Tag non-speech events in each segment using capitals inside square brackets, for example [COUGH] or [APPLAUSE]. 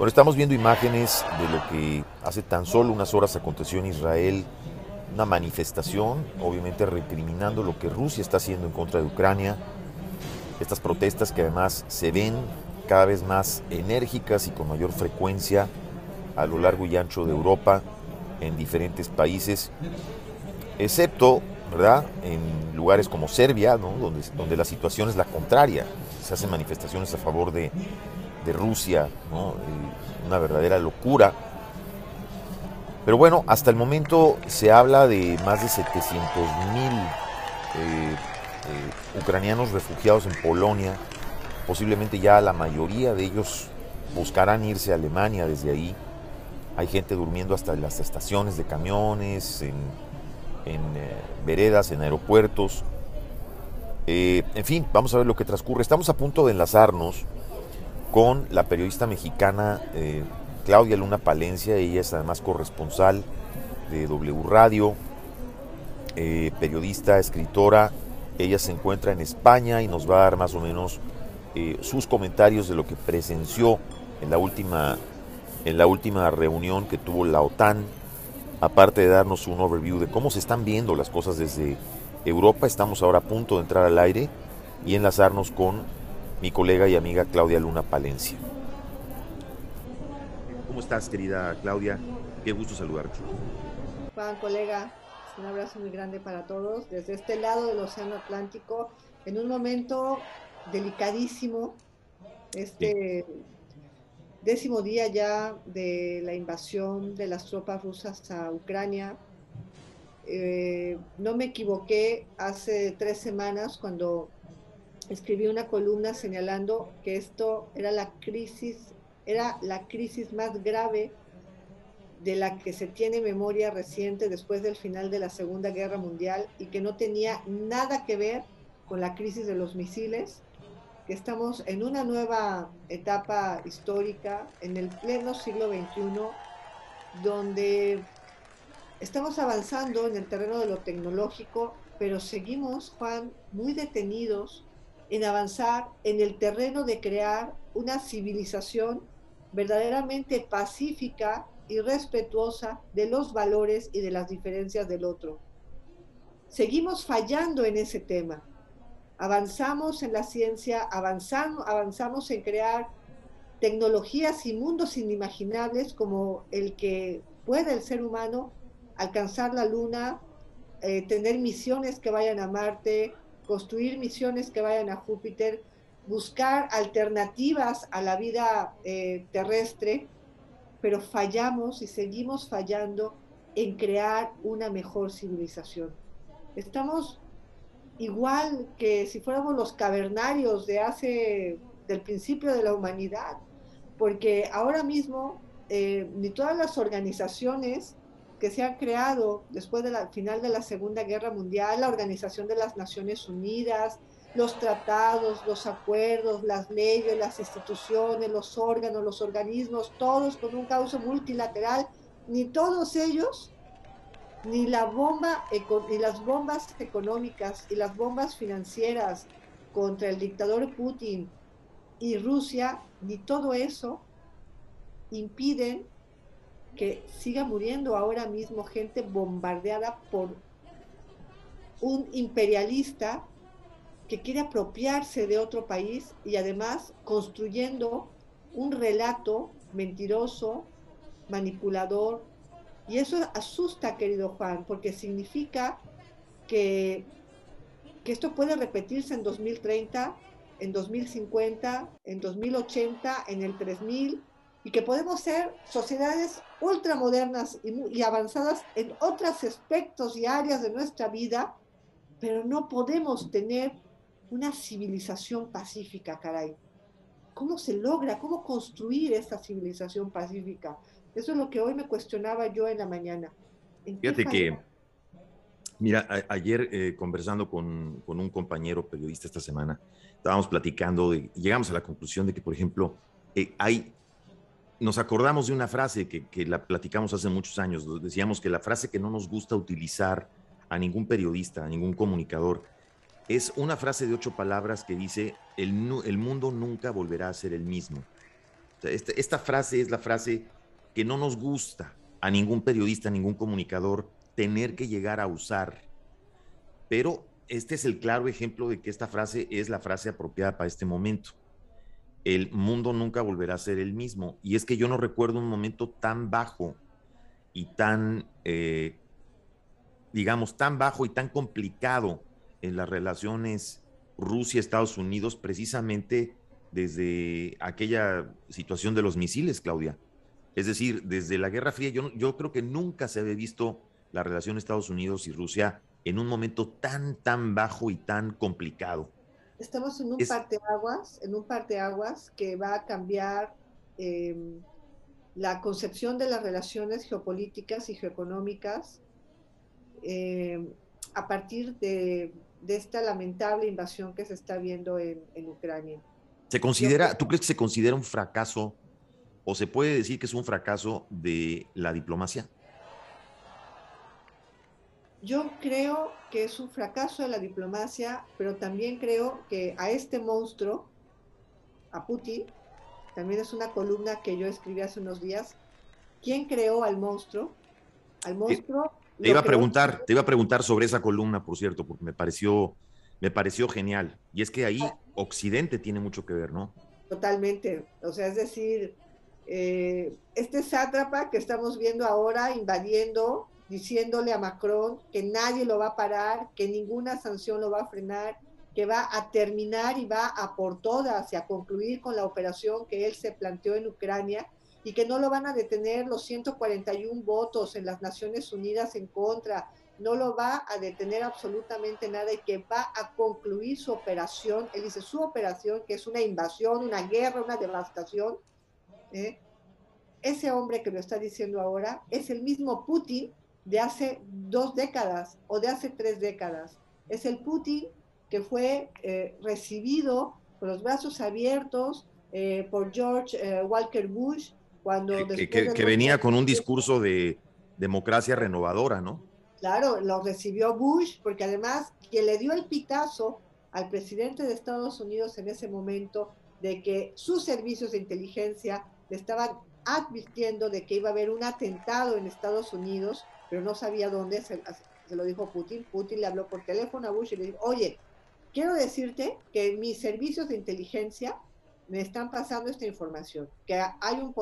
Bueno, estamos viendo imágenes de lo que hace tan solo unas horas aconteció en Israel, una manifestación, obviamente recriminando lo que Rusia está haciendo en contra de Ucrania, estas protestas que además se ven cada vez más enérgicas y con mayor frecuencia a lo largo y ancho de Europa, en diferentes países, excepto, ¿verdad?, en lugares como Serbia, donde, donde la situación es la contraria, se hacen manifestaciones a favor de, de Rusia, una verdadera locura. Pero bueno, hasta el momento se habla de más de 700 mil eh, eh, ucranianos refugiados en Polonia. Posiblemente ya la mayoría de ellos buscarán irse a Alemania desde ahí. Hay gente durmiendo hasta las estaciones de camiones, en, eh, veredas, en aeropuertos. en fin, vamos a ver lo que transcurre. Estamos a punto de enlazarnos con la periodista mexicana eh, Claudia Luna Palencia, ella es además corresponsal de W Radio, eh, periodista, escritora, ella se encuentra en España y nos va a dar más o menos eh, sus comentarios de lo que presenció en la última en la última reunión que tuvo la OTAN, aparte de darnos un overview de cómo se están viendo las cosas desde Europa, estamos ahora a punto de entrar al aire y enlazarnos con mi colega y amiga Claudia Luna Palencia. ¿Cómo estás, querida Claudia? Qué gusto saludarte. Juan, colega, un abrazo muy grande para todos desde este lado del Océano Atlántico, en un momento delicadísimo, este décimo día ya de la invasión de las tropas rusas a Ucrania. Eh, no me equivoqué hace tres semanas cuando escribí una columna señalando que esto era la crisis, era la crisis más grave de la que se tiene memoria reciente después del final de la Segunda Guerra Mundial y que no tenía nada que ver con la crisis de los misiles, que estamos en una nueva etapa histórica, en el pleno siglo XXI, donde estamos avanzando en el terreno de lo tecnológico, pero seguimos, Juan, muy detenidos en avanzar en el terreno de crear una civilización verdaderamente pacífica y respetuosa de los valores y de las diferencias del otro. Seguimos fallando en ese tema. Avanzamos en la ciencia, avanzamos, avanzamos en crear tecnologías y mundos inimaginables como el que puede el ser humano alcanzar la luna, eh, tener misiones que vayan a Marte, construir misiones que vayan a Júpiter, buscar alternativas a la vida eh, terrestre, pero fallamos y seguimos fallando en crear una mejor civilización. Estamos igual que si fuéramos los cavernarios de hace, del principio de la humanidad, porque ahora mismo eh, ni todas las organizaciones que se han creado después del final de la Segunda Guerra Mundial, la Organización de las Naciones Unidas, los tratados, los acuerdos, las leyes, las instituciones, los órganos, los organismos, todos con un cauce multilateral, ni todos ellos, ni la bomba, ni las bombas económicas y las bombas financieras contra el dictador Putin y Rusia, ni todo eso impiden que siga muriendo ahora mismo gente bombardeada por un imperialista que quiere apropiarse de otro país y además construyendo un relato mentiroso, manipulador. Y eso asusta, querido Juan, porque significa que, que esto puede repetirse en 2030, en 2050, en 2080, en el 3000 y que podemos ser sociedades ultramodernas y, y avanzadas en otros aspectos y áreas de nuestra vida, pero no podemos tener una civilización pacífica, caray. ¿Cómo se logra? ¿Cómo construir esta civilización pacífica? Eso es lo que hoy me cuestionaba yo en la mañana. Fíjate que, mira, ayer eh, conversando con, con, un compañero periodista esta semana, estábamos platicando y llegamos a la conclusión de que, por ejemplo, eh, hay nos acordamos de una frase que, la platicamos hace muchos años. Decíamos que la frase que no nos gusta utilizar a ningún periodista, a ningún comunicador, es una frase de ocho palabras que dice, el, mundo nunca volverá a ser el mismo. Esta, esta frase es la frase que no nos gusta a ningún periodista, a ningún comunicador tener que llegar a usar. Pero este es el claro ejemplo de que esta frase es la frase apropiada para este momento. El mundo nunca volverá a ser el mismo. Y es que yo no recuerdo un momento tan bajo y tan, eh, digamos, tan bajo y tan complicado en las relaciones Rusia-Estados Unidos precisamente desde aquella situación de los misiles, Claudia. Es decir, desde la Guerra Fría, yo, yo creo que nunca se había visto la relación Estados Unidos y Rusia en un momento tan, tan bajo y tan complicado. Estamos en un parteaguas, en un parteaguas que va a cambiar em, la concepción de las relaciones geopolíticas y geoeconómicas em, a partir de, esta lamentable invasión que se está viendo en, en Ucrania. ¿Se considera, ¿Tú crees que se considera un fracaso o se puede decir que es un fracaso de la diplomacia? Yo creo que es un fracaso de la diplomacia, pero también creo que a este monstruo, a Putin, también es una columna que yo escribí hace unos días. ¿Quién creó al monstruo? Al monstruo. Te, iba a preguntar, te iba a preguntar sobre esa columna, por cierto, porque me pareció, me pareció genial. Y es que ahí ah. Occidente tiene mucho que ver, ¿no? Totalmente. O sea, es decir, eh, este sátrapa que estamos viendo ahora invadiendo diciéndole a Macron que nadie lo va a parar, que ninguna sanción lo va a frenar, que va a terminar y va a por todas y a concluir con la operación que él se planteó en Ucrania y que no lo van a detener los 141 votos en las Naciones Unidas en contra, no lo va a detener absolutamente nada y que va a concluir su operación, él dice su operación, que es una invasión, una guerra, una devastación. ¿eh? Ese hombre que lo está diciendo ahora es el mismo Putin de hace dos décadas o de hace tres décadas. Es el Putin que fue eh, recibido con los brazos abiertos eh, por George eh, Walker Bush cuando... Que, venía con un discurso de democracia renovadora, ¿no? Claro, lo recibió Bush porque además quien le dio el pitazo al presidente de Estados Unidos en ese momento de que sus servicios de inteligencia le estaban advirtiendo de que iba a haber un atentado en Estados Unidos pero no sabía dónde, se, lo dijo Putin. Putin le habló por teléfono a Bush y le dijo, oye, quiero decirte que mis servicios de inteligencia me están pasando esta información, que hay un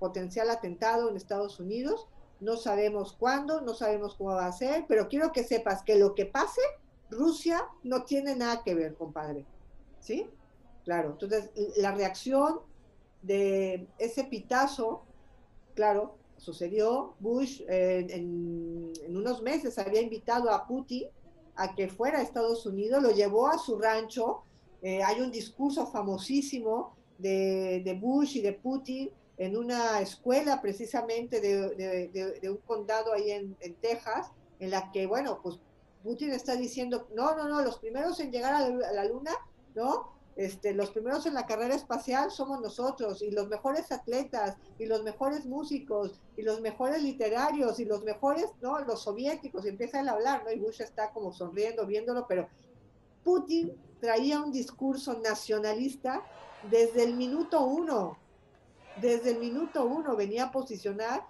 potencial atentado en Estados Unidos, no sabemos cuándo, no sabemos cómo va a ser, pero quiero que sepas que lo que pase, Rusia no tiene nada que ver, compadre. ¿Sí? Claro, entonces la reacción de ese pitazo, claro, sucedió, Bush eh, en, unos meses había invitado a Putin a que fuera a Estados Unidos, lo llevó a su rancho. Eh, hay un discurso famosísimo de, Bush y de Putin en una escuela precisamente de, un condado ahí en, Texas, en la que, bueno, pues Putin está diciendo, no, no, no, los primeros en llegar a la luna, ¿no? Este, los primeros en la carrera espacial somos nosotros, y los mejores atletas, y los mejores músicos, y los mejores literarios, y los mejores, ¿no? Los soviéticos, y empieza a hablar, ¿no? Y Bush está como sonriendo, viéndolo, pero Putin traía un discurso nacionalista desde el minuto uno, desde el minuto uno venía a posicionar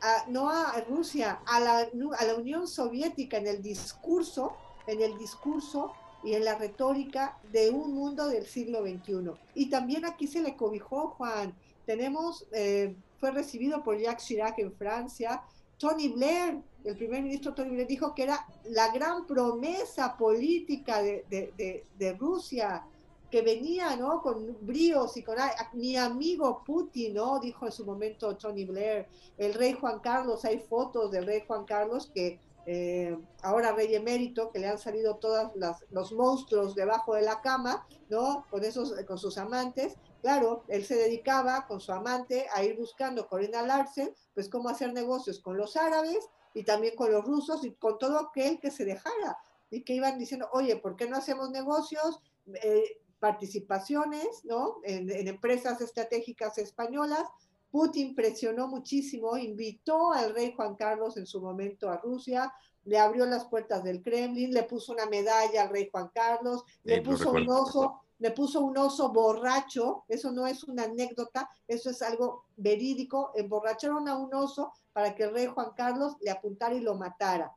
a, no a Rusia, a la, a la Unión Soviética en el discurso, en el discurso y en la retórica de un mundo del siglo XXI. Y también aquí se le cobijó, Juan. Tenemos, eh, fue recibido por Jacques Chirac en Francia. Tony Blair, el primer ministro Tony Blair, dijo que era la gran promesa política de, Rusia, que venía ¿no? con bríos y con mi amigo Putin, ¿no? dijo en su momento Tony Blair. El rey Juan Carlos, hay fotos del rey Juan Carlos que eh, ahora rey emérito, que le han salido todos los monstruos debajo de la cama, ¿no? Con, esos, con sus amantes. Claro, él se dedicaba con su amante a ir buscando Corina Larsen, pues cómo hacer negocios con los árabes y también con los rusos y con todo aquel que se dejara. Y que iban diciendo, oye, ¿por qué no hacemos negocios? Eh, participaciones, ¿no? en empresas estratégicas españolas, Putin presionó muchísimo, invitó al rey Juan Carlos en su momento a Rusia, le abrió las puertas del Kremlin, le puso una medalla al rey Juan Carlos, le puso un oso, le puso un oso borracho, eso no es una anécdota, eso es algo verídico, emborracharon a un oso para que el rey Juan Carlos le apuntara y lo matara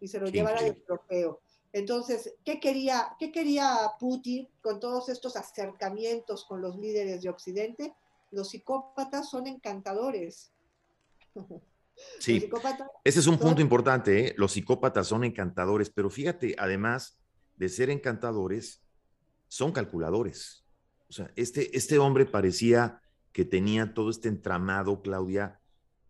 y se lo llevara de trofeo. Entonces, ¿qué quería, ¿qué quería Putin con todos estos acercamientos con los líderes de Occidente? Los psicópatas son encantadores. [LAUGHS] Sí, ese es un punto importante. ¿eh? Los psicópatas son encantadores, pero fíjate, además de ser encantadores, son calculadores. O sea, este, este hombre parecía que tenía todo este entramado, Claudia,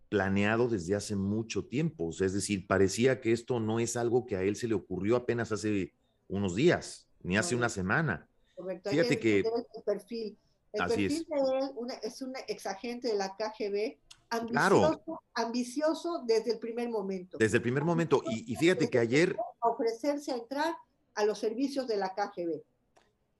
planeado desde hace mucho tiempo. es decir, parecía que esto no es algo que a él se le ocurrió apenas hace unos días, ni hace una semana. Correcto. Fíjate que... El perfil. El perfil es. de él es un exagente de la KGB, ambicioso, ambicioso desde el primer momento. Desde el primer momento. Y, y fíjate que ayer... Ofrecerse a entrar a los servicios de la KGB.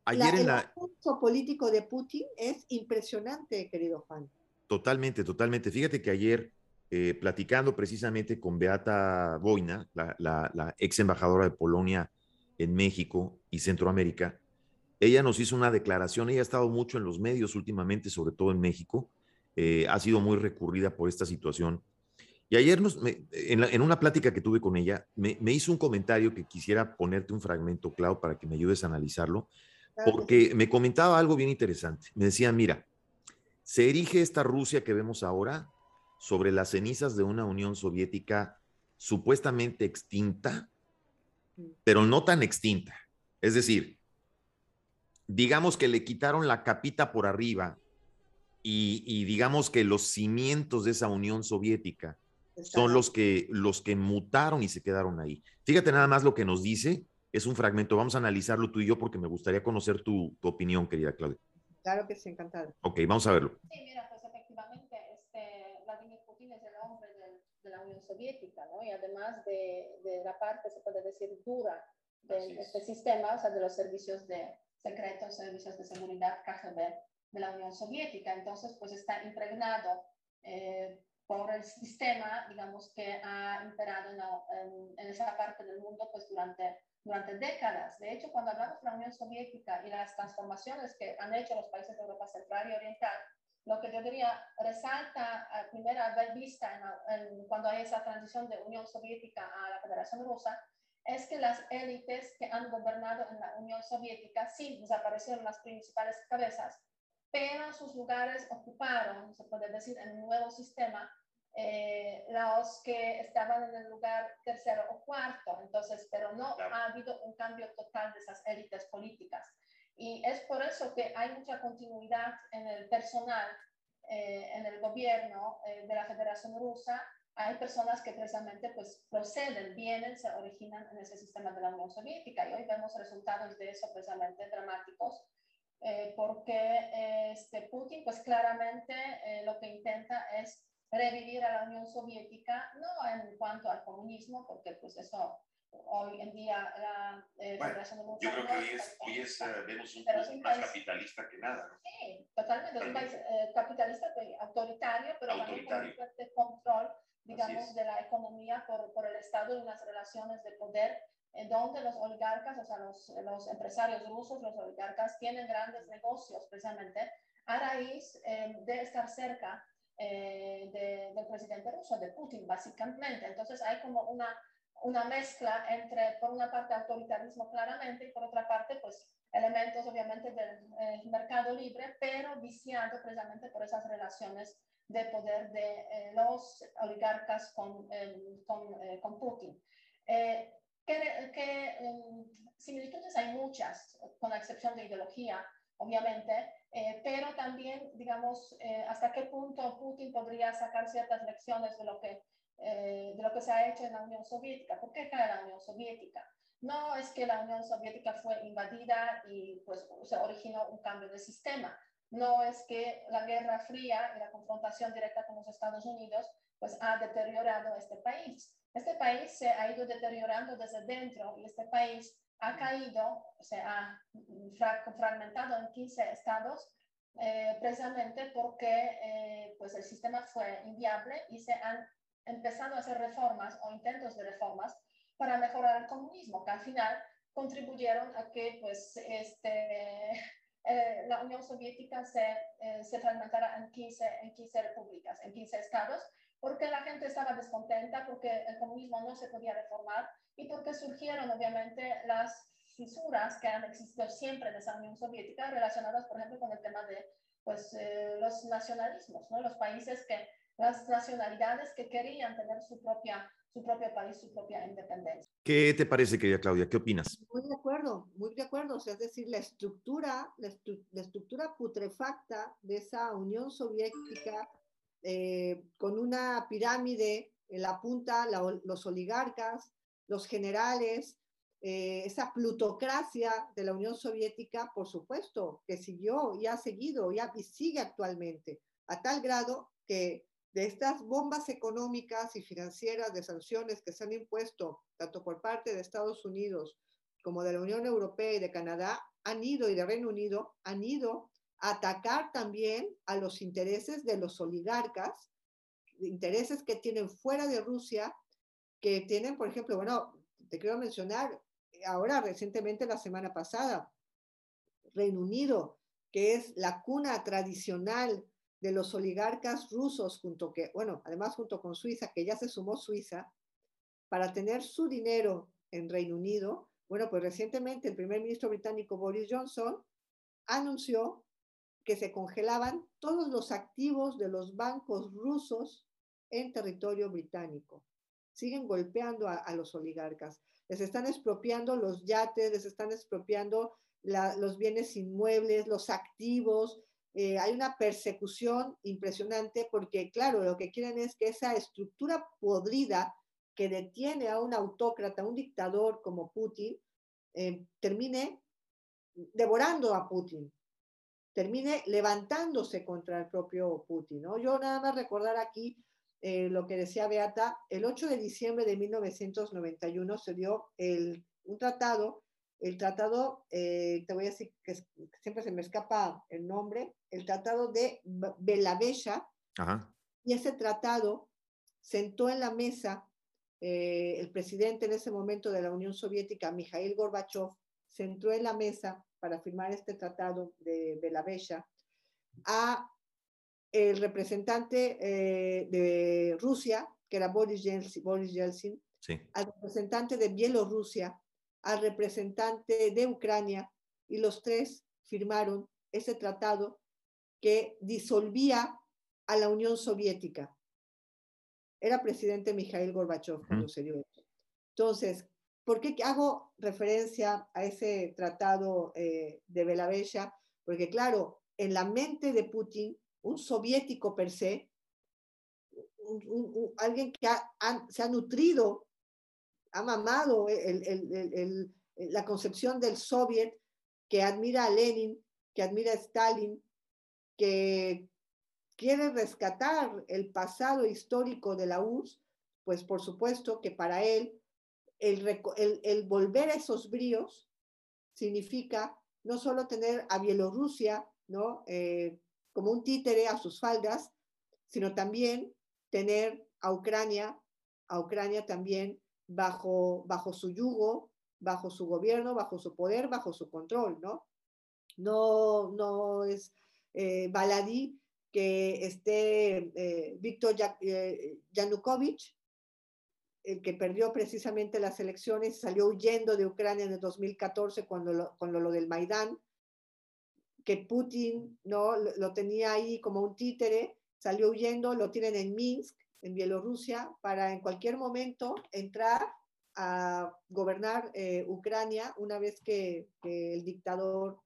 Ayer en la... El político de Putin es impresionante, querido Juan. Totalmente, totalmente. Fíjate que ayer, eh, platicando precisamente con Beata Boina, la, ex embajadora de Polonia en México y Centroamérica, ella nos hizo una declaración, ella ha estado mucho en los medios últimamente, sobre todo en México, eh, ha sido muy recurrida por esta situación. Y ayer nos, en, una plática que tuve con ella, me, me, hizo un comentario que quisiera ponerte un fragmento, Clau, para que me ayudes a analizarlo porque me comentaba algo bien interesante. Me decía, mira, se erige esta Rusia que vemos ahora sobre las cenizas de una Unión Soviética supuestamente extinta, pero no tan extinta. Es decir, digamos que le quitaron la capita por arriba y, digamos que los cimientos de esa Unión Soviética son los que, los que mutaron y se quedaron ahí. Fíjate nada más lo que nos dice es un fragmento. Vamos a analizarlo tú y yo porque me gustaría conocer tu, opinión, querida Claudia. Claro que sí, encantado. Ok, vamos a verlo. Sí, mira, pues efectivamente, este, Vladimir Putin es el hombre de, la Unión Soviética, ¿no? Y además de, de, la parte, se puede decir, dura de este sistema, o sea, de los servicios de secretos, servicios de seguridad KGB de la Unión Soviética. Entonces, pues está impregnado eh, por el sistema, digamos, que ha imperado en, en, esa parte del mundo, pues durante durante décadas. De hecho, cuando hablamos de la Unión Soviética y las transformaciones que han hecho los países de Europa Central y Oriental, lo que yo diría resalta a primera vista cuando hay esa transición de Unión Soviética a la Federación Rusa, es que las élites que han gobernado en la Unión Soviética sí desaparecieron las principales cabezas, pero sus lugares ocuparon, se puede decir, en un nuevo sistema eh, los que estaban en el lugar tercero o cuarto. Entonces, pero no ha habido un cambio total de esas élites políticas. Y es por eso que hay mucha continuidad en el personal, eh, en el gobierno eh, de la Federación Rusa. Hay personas que precisamente pues, proceden, vienen, se originan en ese sistema de la Unión Soviética. Y hoy vemos resultados de eso precisamente dramáticos. porque este Putin, pues claramente lo que intenta es revivir a la Unión Soviética, no en cuanto al comunismo, porque pues eso hoy en día la eh, bueno, Yo creo que hoy es, hoy es uh, vemos un país más capitalista que nada. ¿no? Sí, totalmente, es un país eh, capitalista, autoritario, pero también con un fuerte control, digamos, de la economía por, por el Estado y unas relaciones de poder en donde los oligarcas, o sea, los, los empresarios rusos, los oligarcas, tienen grandes negocios precisamente a raíz eh, de estar cerca eh, del presidente ruso, de Putin, básicamente. Entonces hay como una, una mezcla entre, por una parte, autoritarismo claramente y por otra parte, pues elementos obviamente del eh, mercado libre, pero viciado precisamente por esas relaciones de poder de eh, los oligarcas con, con, con, Putin. ¿Qué, qué em, similitudes hay muchas, con la excepción de ideología, obviamente, eh, pero también, digamos, eh, hasta qué punto Putin podría sacar ciertas lecciones de lo, que, eh, de lo que se ha hecho en la Unión Soviética. ¿Por qué cae la Unión Soviética? No es que la Unión Soviética fue invadida y pues se originó un cambio de sistema. No es que la Guerra Fría y la confrontación directa con los Estados Unidos pues ha deteriorado este país. Este país se ha ido deteriorando desde dentro y este país ha caído, se ha fragmentado en 15 estados, eh, precisamente porque eh, pues el sistema fue inviable y se han empezado a hacer reformas o intentos de reformas para mejorar el comunismo, que al final contribuyeron a que pues, este, Unión Soviética se, eh, se fragmentara en 15, en 15 repúblicas, en 15 estados, porque la gente estaba descontenta, porque el comunismo no se podía reformar y porque surgieron obviamente las fisuras que han existido siempre de esa Unión Soviética relacionadas, por ejemplo, con el tema de pues, eh, los nacionalismos, ¿no? los países que, las nacionalidades que querían tener su propia su propio país, su propia independencia. ¿Qué te parece, querida Claudia? ¿Qué opinas? Muy de acuerdo, muy de acuerdo. O sea, es decir, la estructura, la, estructura putrefacta de esa Unión Soviética eh, con una pirámide en la punta, los oligarcas, los generales, eh, esa plutocracia de la Unión Soviética, por supuesto, que siguió y ha seguido y, y sigue actualmente, a tal grado que de estas bombas económicas y financieras de sanciones que se han impuesto tanto por parte de Estados Unidos como de la Unión Europea y de Canadá, han ido, y de Reino Unido, han ido a atacar también a los intereses de los oligarcas, intereses que tienen fuera de Rusia, que tienen, por ejemplo, bueno, te quiero mencionar, ahora recientemente la semana pasada, Reino Unido, que es la cuna tradicional de los oligarcas rusos, junto que, bueno, además junto con Suiza, que ya se sumó Suiza, para tener su dinero en Reino Unido, bueno, pues recientemente el primer ministro británico Boris Johnson anunció que se congelaban todos los activos de los bancos rusos en territorio británico. Siguen golpeando a, los oligarcas. Les están expropiando los yates, les están expropiando los bienes inmuebles, los activos, eh, hay una persecución impresionante porque, claro, lo que quieren es que esa estructura podrida que detiene a un autócrata, un dictador como Putin, eh, termine devorando a Putin, termine levantándose contra el propio Putin. ¿no? Yo nada más recordar aquí eh, lo que decía Beata, el 8 de diciembre de 1991 se dio el, un tratado el tratado, eh, te voy a decir que siempre se me escapa el nombre, el tratado de Belavella, y ese tratado sentó en la mesa eh, el presidente en ese momento de la Unión Soviética, Mikhail Gorbachev, sentó en la mesa para firmar este tratado de Belavella a el representante eh, de Rusia, que era Boris Yeltsin, Boris Yeltsin al representante de Bielorrusia, al representante de Ucrania y los tres firmaron ese tratado que disolvía a la Unión Soviética. Era presidente Mikhail Gorbachev cuando se dio eso. Entonces, ¿por qué hago referencia a ese tratado eh, de Belavella? Porque claro, en la mente de Putin, un soviético per se, alguien que se ha nutrido ha mamado la concepción del soviet, que admira a Lenin, que admira a Stalin, que quiere rescatar el pasado histórico de la URSS, pues por supuesto que para él el, volver a esos bríos significa no solo tener a Bielorrusia ¿no? Eh, como un títere a sus faldas, sino también tener a Ucrania, a Ucrania también bajo, bajo su yugo, bajo su gobierno, bajo su poder, bajo su control, ¿no? No, no es eh, baladí que esté eh, Víctor eh, Yanukovych, el que perdió precisamente las elecciones, salió huyendo de Ucrania en el 2014 cuando lo, cuando lo del Maidán, que Putin ¿no? lo, lo tenía ahí como un títere, salió huyendo, lo tienen en Minsk, en Bielorrusia para en cualquier momento entrar a gobernar eh, Ucrania una vez que, el dictador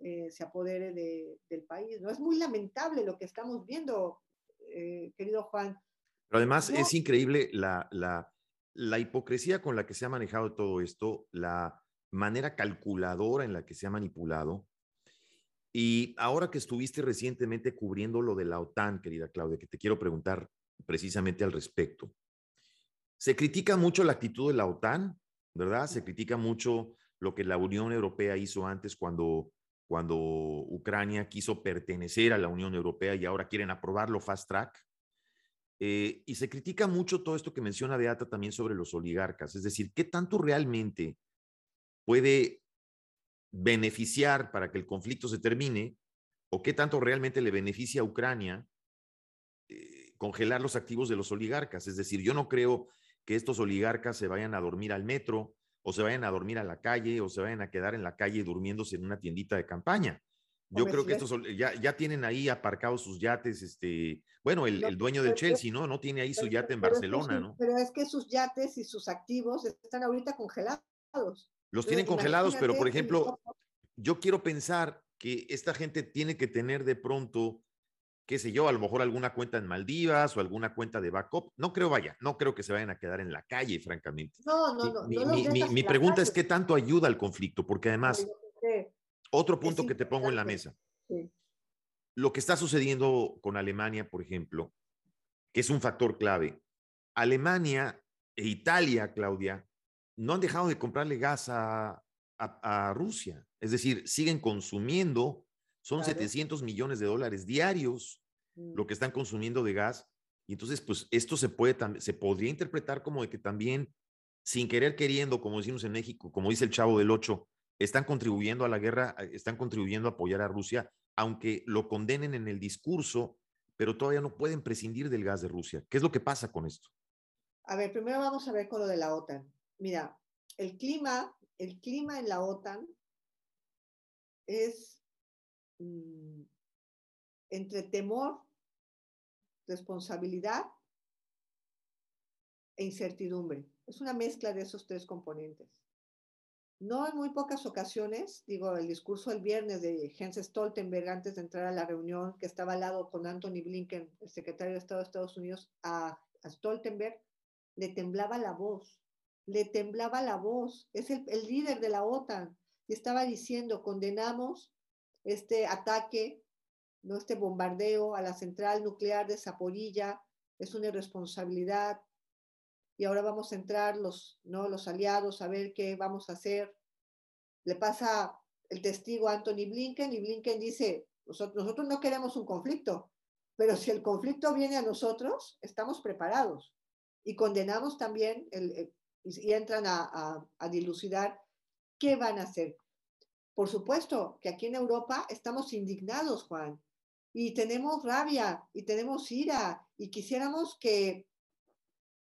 eh, se apodere del país. ¿no? Es muy lamentable lo que estamos viendo, eh, querido Juan. Pero además es increíble la, la hipocresía con la que se ha manejado todo esto, la manera calculadora en la que se ha manipulado. Y ahora que estuviste recientemente cubriendo lo de la OTAN, querida Claudia, que te quiero preguntar, precisamente al respecto. Se critica mucho la actitud de la OTAN, ¿verdad? Se critica mucho lo que la Unión Europea hizo antes cuando, cuando Ucrania quiso pertenecer a la Unión Europea y ahora quieren aprobarlo fast track. Eh, y se critica mucho todo esto que menciona Beata también sobre los oligarcas, es decir, ¿qué tanto realmente puede beneficiar para que el conflicto se termine o qué tanto realmente le beneficia a Ucrania congelar los activos de los oligarcas. Es decir, yo no creo que estos oligarcas se vayan a dormir al metro o se vayan a dormir a la calle o se vayan a quedar en la calle durmiéndose en una tiendita de campaña. Yo creo que estos ya, ya tienen ahí aparcados sus yates, este, bueno, el, el dueño del Chelsea, ¿no? No tiene ahí su yate en Barcelona, ¿no? Pero es que sus yates y sus activos están ahorita congelados. Los tienen congelados, pero por ejemplo, yo quiero pensar que esta gente tiene que tener de pronto, qué sé yo, a lo mejor alguna cuenta en Maldivas o alguna cuenta de backup. No creo, vaya, no creo que se vayan a quedar en la calle, francamente. No, no, no. Mi, mi, mi, mi pregunta es qué tanto ayuda al conflicto, porque además, otro punto que te pongo en la mesa. Lo que está sucediendo con Alemania, por ejemplo, que es un factor clave. Alemania e Italia, Claudia, no han dejado de comprarle gas a, a, a Rusia. Es decir, siguen consumiendo, son Claro. 700 millones de dólares diarios Mm. lo que están consumiendo de gas. Y entonces, pues esto se puede se podría interpretar como de que también, sin querer queriendo, como decimos en México, como dice el chavo del 8, están contribuyendo a la guerra, eh, están contribuyendo a apoyar a Rusia, aunque lo condenen en el discurso, pero todavía no pueden prescindir del gas de Rusia. ¿Qué es lo que pasa con esto? A ver, primero vamos a ver con lo de la OTAN. Mira, el clima, el clima en la OTAN es mm, entre temor, responsabilidad e incertidumbre. Es una mezcla de esos tres componentes. No en muy pocas ocasiones, digo, el discurso el viernes de Jens Stoltenberg antes de entrar a la reunión, que estaba al lado con Anthony Blinken, el secretario de Estado de Estados Unidos, a, Stoltenberg, le temblaba la voz, le temblaba la voz. Es el líder de la OTAN y estaba diciendo, condenamos este ataque, no este bombardeo a la central nuclear de Zaporilla, es una irresponsabilidad. Y ahora vamos a entrar los, ¿no? los aliados a ver qué vamos a hacer. Le pasa el testigo a Anthony Blinken y Blinken dice, nosotros, nosotros no queremos un conflicto, pero si el conflicto viene a nosotros, estamos preparados. Y condenamos también, el, y, entran a, a dilucidar qué van a hacer. Por supuesto que aquí en Europa estamos indignados, Juan, y tenemos rabia y tenemos ira y quisiéramos que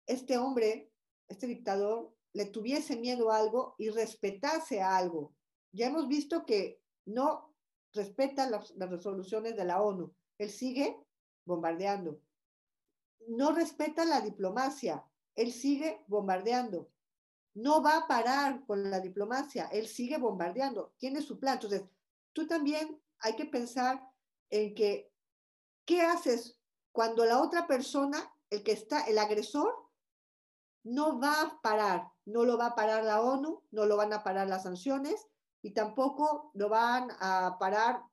este hombre, este dictador, le tuviese miedo a algo y respetase a algo. Ya hemos visto que no respeta las, resoluciones de la ONU. Él sigue bombardeando. No respeta la diplomacia. Él sigue bombardeando. No va a parar con la diplomacia. Él sigue bombardeando. Tiene su plan. Entonces, tú también hay que pensar en que, ¿qué haces cuando la otra persona, el que está, el agresor, no va a parar? No lo va a parar la ONU, no lo van a parar las sanciones y tampoco lo van a parar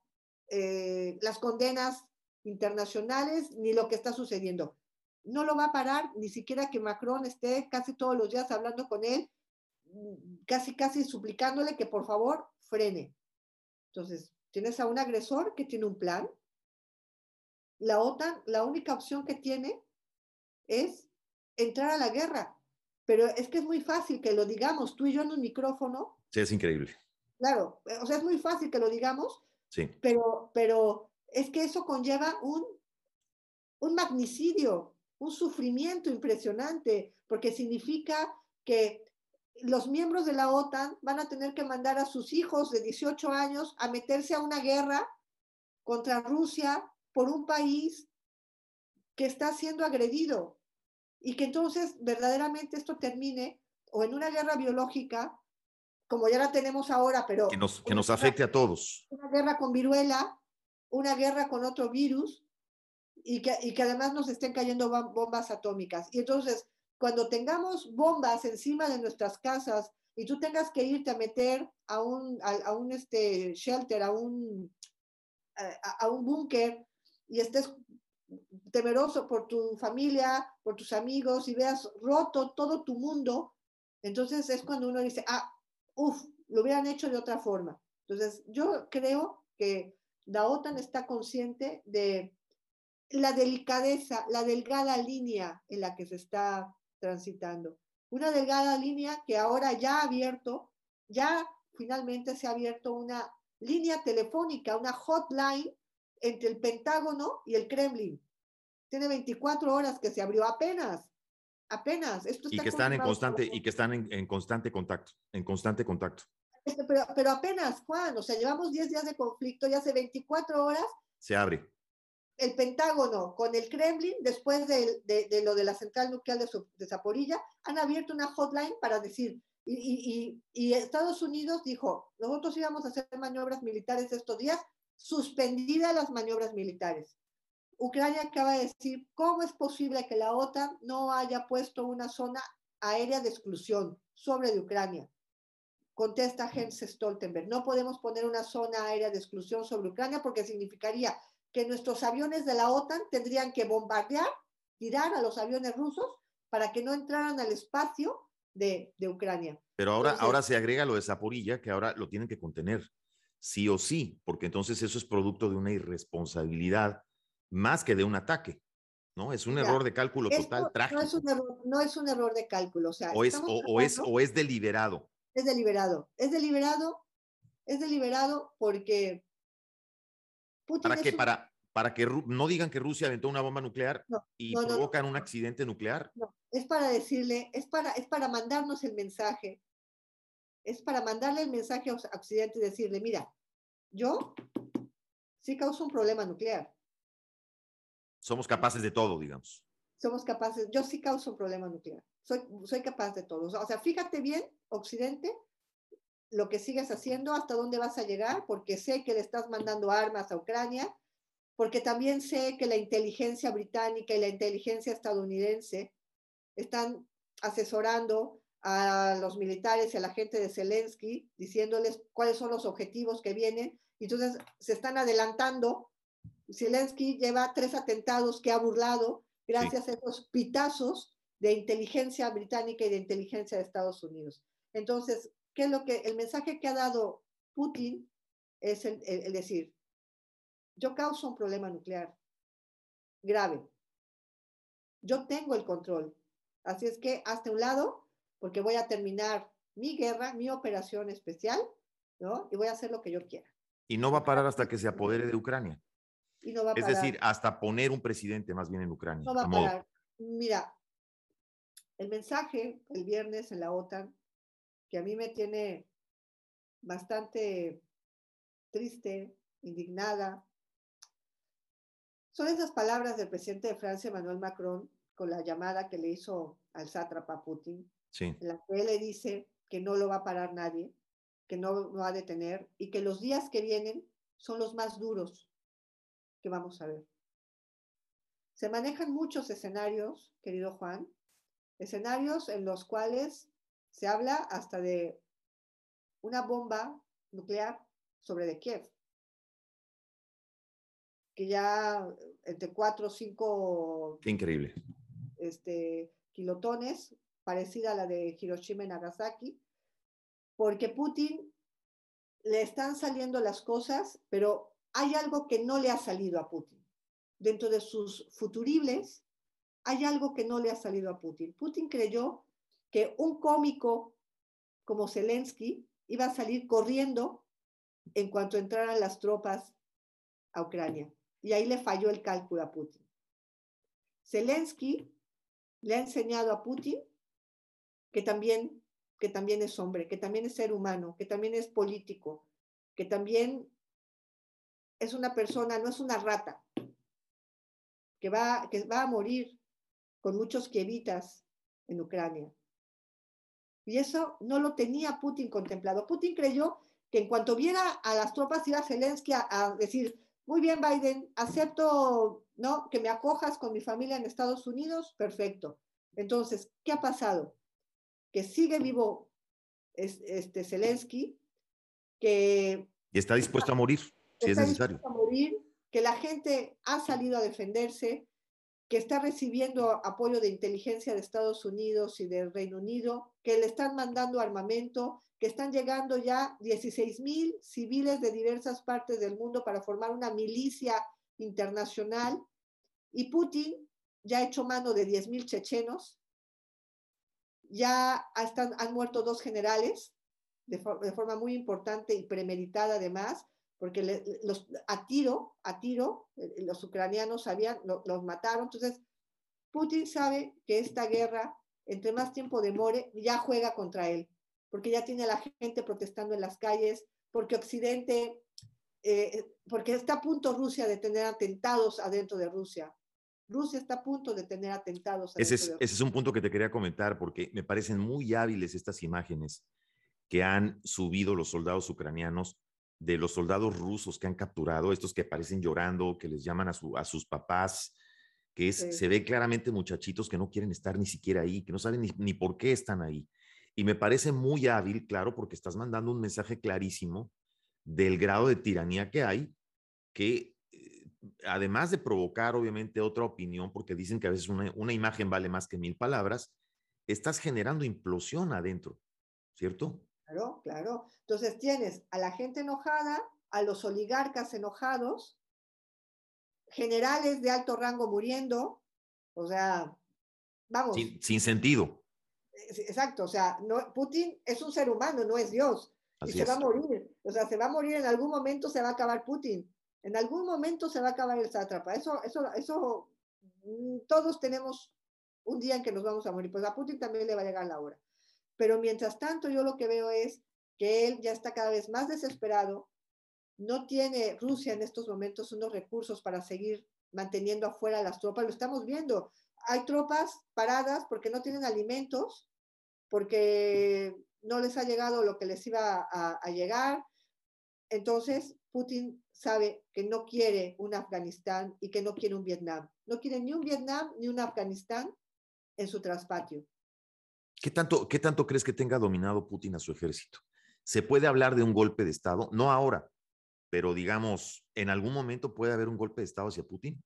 eh, las condenas internacionales ni lo que está sucediendo. No lo va a parar ni siquiera que Macron esté casi todos los días hablando con él, casi casi suplicándole que por favor frene. Entonces, tienes a un agresor que tiene un plan. La OTAN, la única opción que tiene es entrar a la guerra. Pero es que es muy fácil que lo digamos tú y yo en un micrófono. Sí, es increíble. Claro, o sea, es muy fácil que lo digamos, Sí. pero, pero es que eso conlleva un, un magnicidio, un sufrimiento impresionante, porque significa que los miembros de la OTAN van a tener que mandar a sus hijos de 18 años a meterse a una guerra contra Rusia por un país que está siendo agredido y que entonces verdaderamente esto termine o en una guerra biológica, como ya la tenemos ahora, pero Que nos, que nos afecte a todos. una guerra con viruela, una guerra con otro virus y que, y que además nos estén cayendo bom- bombas atómicas. Y entonces, cuando tengamos bombas encima de nuestras casas y tú tengas que irte a meter a un, a, a un este, shelter, a un, a, a un búnker y estés temeroso por tu familia, por tus amigos y veas roto todo tu mundo, entonces es cuando uno dice, ah, uff, lo hubieran hecho de otra forma. Entonces, yo creo que la OTAN está consciente de la delicadeza, la delgada línea en la que se está transitando. Una delgada línea que ahora ya ha abierto, ya finalmente se ha abierto una línea telefónica, una hotline entre el Pentágono y el Kremlin. Tiene 24 horas que se abrió apenas. Apenas. Esto y que están en constante y que están en, constante contacto, en constante contacto. Este, pero, pero apenas, Juan, o sea, llevamos 10 días de conflicto y hace 24 horas se abre. El Pentágono con el Kremlin, después de, lo de la central nuclear de, de, Zaporilla, han abierto una hotline para decir, y, Estados Unidos dijo, nosotros íbamos a hacer maniobras militares estos días, suspendidas las maniobras militares. Ucrania acaba de decir, ¿cómo es posible que la OTAN no haya puesto una zona aérea de exclusión sobre Ucrania? Contesta Jens Stoltenberg, no podemos poner una zona aérea de exclusión sobre Ucrania porque significaría que nuestros aviones de la OTAN tendrían que bombardear, tirar a los aviones rusos para que no entraran al espacio de, Ucrania. Pero ahora, ahora se agrega lo de Zaporilla, que ahora lo tienen que contener, sí o sí, porque entonces eso es producto de una irresponsabilidad más que de un ataque. ¿no? Es un error de cálculo total trágico. No es, un error, no es un error de cálculo, o sea, o es, o, es, o es deliberado. Es deliberado, es deliberado, es deliberado porque para que para para que no digan que Rusia aventó una bomba nuclear y provocan un accidente nuclear. No, es para decirle, es para, es para mandarnos el mensaje, es para mandarle el mensaje a Occidente y decirle, mira, yo sí causo un problema nuclear. Somos capaces de todo, digamos. Somos capaces, yo sí causo un problema nuclear. Soy, soy capaz de todo. O sea, fíjate bien, Occidente, lo que sigues haciendo, hasta dónde vas a llegar, porque sé que le estás mandando armas a Ucrania, porque también sé que la inteligencia británica y la inteligencia estadounidense están asesorando a los militares y a la gente de Zelensky, diciéndoles cuáles son los objetivos que vienen. Y entonces se están adelantando. Zelensky lleva tres atentados que ha burlado gracias a esos pitazos de inteligencia británica y de inteligencia de Estados Unidos. Entonces, ¿qué es lo que el mensaje que ha dado Putin es el, el decir, yo causo un problema nuclear grave. Yo tengo el control. Así es que hasta un lado, porque voy a terminar mi guerra, mi operación especial, ¿no? Y voy a hacer lo que yo quiera. Y no va a parar hasta que se apodere de Ucrania. Y no va a es decir, hasta poner un presidente más bien en Ucrania. No va a parar. Mira, el mensaje el viernes en la OTAN, que a mí me tiene bastante triste, indignada, son esas palabras del presidente de Francia, Emmanuel Macron, con la llamada que le hizo al sátrapa Putin, en la que él le dice que no lo va a parar nadie, que no lo va a detener y que los días que vienen son los más duros que vamos a ver. Se manejan muchos escenarios, querido Juan, escenarios en los cuales se habla hasta de una bomba nuclear sobre de Kiev que ya entre 4 o 5 Increíble. Este, kilotones, parecida a la de Hiroshima y Nagasaki, porque Putin le están saliendo las cosas, pero hay algo que no le ha salido a Putin. Dentro de sus futuribles, hay algo que no le ha salido a Putin. Putin creyó que un cómico como Zelensky iba a salir corriendo en cuanto entraran las tropas a Ucrania. Y ahí le falló el cálculo a Putin. Zelensky le ha enseñado a Putin que también, que también es hombre, que también es ser humano, que también es político, que también es una persona, no es una rata, que va, que va a morir con muchos kievitas en Ucrania. Y eso no lo tenía Putin contemplado. Putin creyó que en cuanto viera a las tropas iba Zelensky a decir, muy bien, Biden, acepto, ¿no? Que me acojas con mi familia en Estados Unidos, perfecto. Entonces, ¿qué ha pasado? Que sigue vivo este Zelensky, que... Y está dispuesto a morir, si es necesario. A morir, que la gente ha salido a defenderse, que está recibiendo apoyo de inteligencia de Estados Unidos y del Reino Unido, que le están mandando armamento, que están llegando ya 16 mil civiles de diversas partes del mundo para formar una milicia internacional. Y Putin ya ha hecho mano de 10 mil chechenos, ya están, han muerto dos generales de, forma muy importante y premeditada además, porque los, a tiro, a tiro, eh, los ucranianos sabían, los mataron. Entonces, Putin sabe que esta guerra, entre más tiempo demore, ya juega contra él, porque ya tiene a la gente protestando en las calles, porque Occidente, eh, porque está a punto Rusia de tener atentados adentro de Rusia. Rusia está a punto de tener atentados. Ese es, ese es un punto que te quería comentar, porque me parecen muy hábiles estas imágenes que han subido los soldados ucranianos de los soldados rusos que han capturado, estos que aparecen llorando, que les llaman a, su, a sus papás, que es, se ve claramente muchachitos que no quieren estar ni siquiera ahí, que no saben ni, ni, por qué están ahí. Y me parece muy hábil, claro, porque estás mandando un mensaje clarísimo del grado de tiranía que hay, que eh, además de provocar obviamente otra opinión, porque dicen que a veces una, una imagen vale más que mil palabras, estás generando implosión adentro, ¿cierto? Claro, claro. Entonces tienes a la gente enojada, a los oligarcas enojados, generales de alto rango muriendo, o sea, vamos. Sin, sentido. Exacto, o sea, no, Putin es un ser humano, no es Dios. y se va a morir. O sea, se va a morir en algún momento, se va a acabar Putin. En algún momento se va a acabar el sátrapa. Eso, eso, eso, mm, todos tenemos un día en que nos vamos a morir. Pues a Putin también le va a llegar la hora. Pero mientras tanto, yo lo que veo es que él ya está cada vez más desesperado, no tiene Rusia en estos momentos unos recursos para seguir manteniendo afuera las tropas, lo estamos viendo. Hay tropas paradas porque no tienen alimentos, porque no les ha llegado lo que les iba a, llegar. Entonces, Putin sabe que no quiere un Afganistán y que no quiere un Vietnam. No quiere ni un Vietnam ni un Afganistán en su traspatio. ¿Qué tanto, ¿Qué tanto crees que tenga dominado Putin a su ejército? ¿Se puede hablar de un golpe de Estado? No ahora, pero digamos, ¿en algún momento puede haber un golpe de Estado hacia Putin?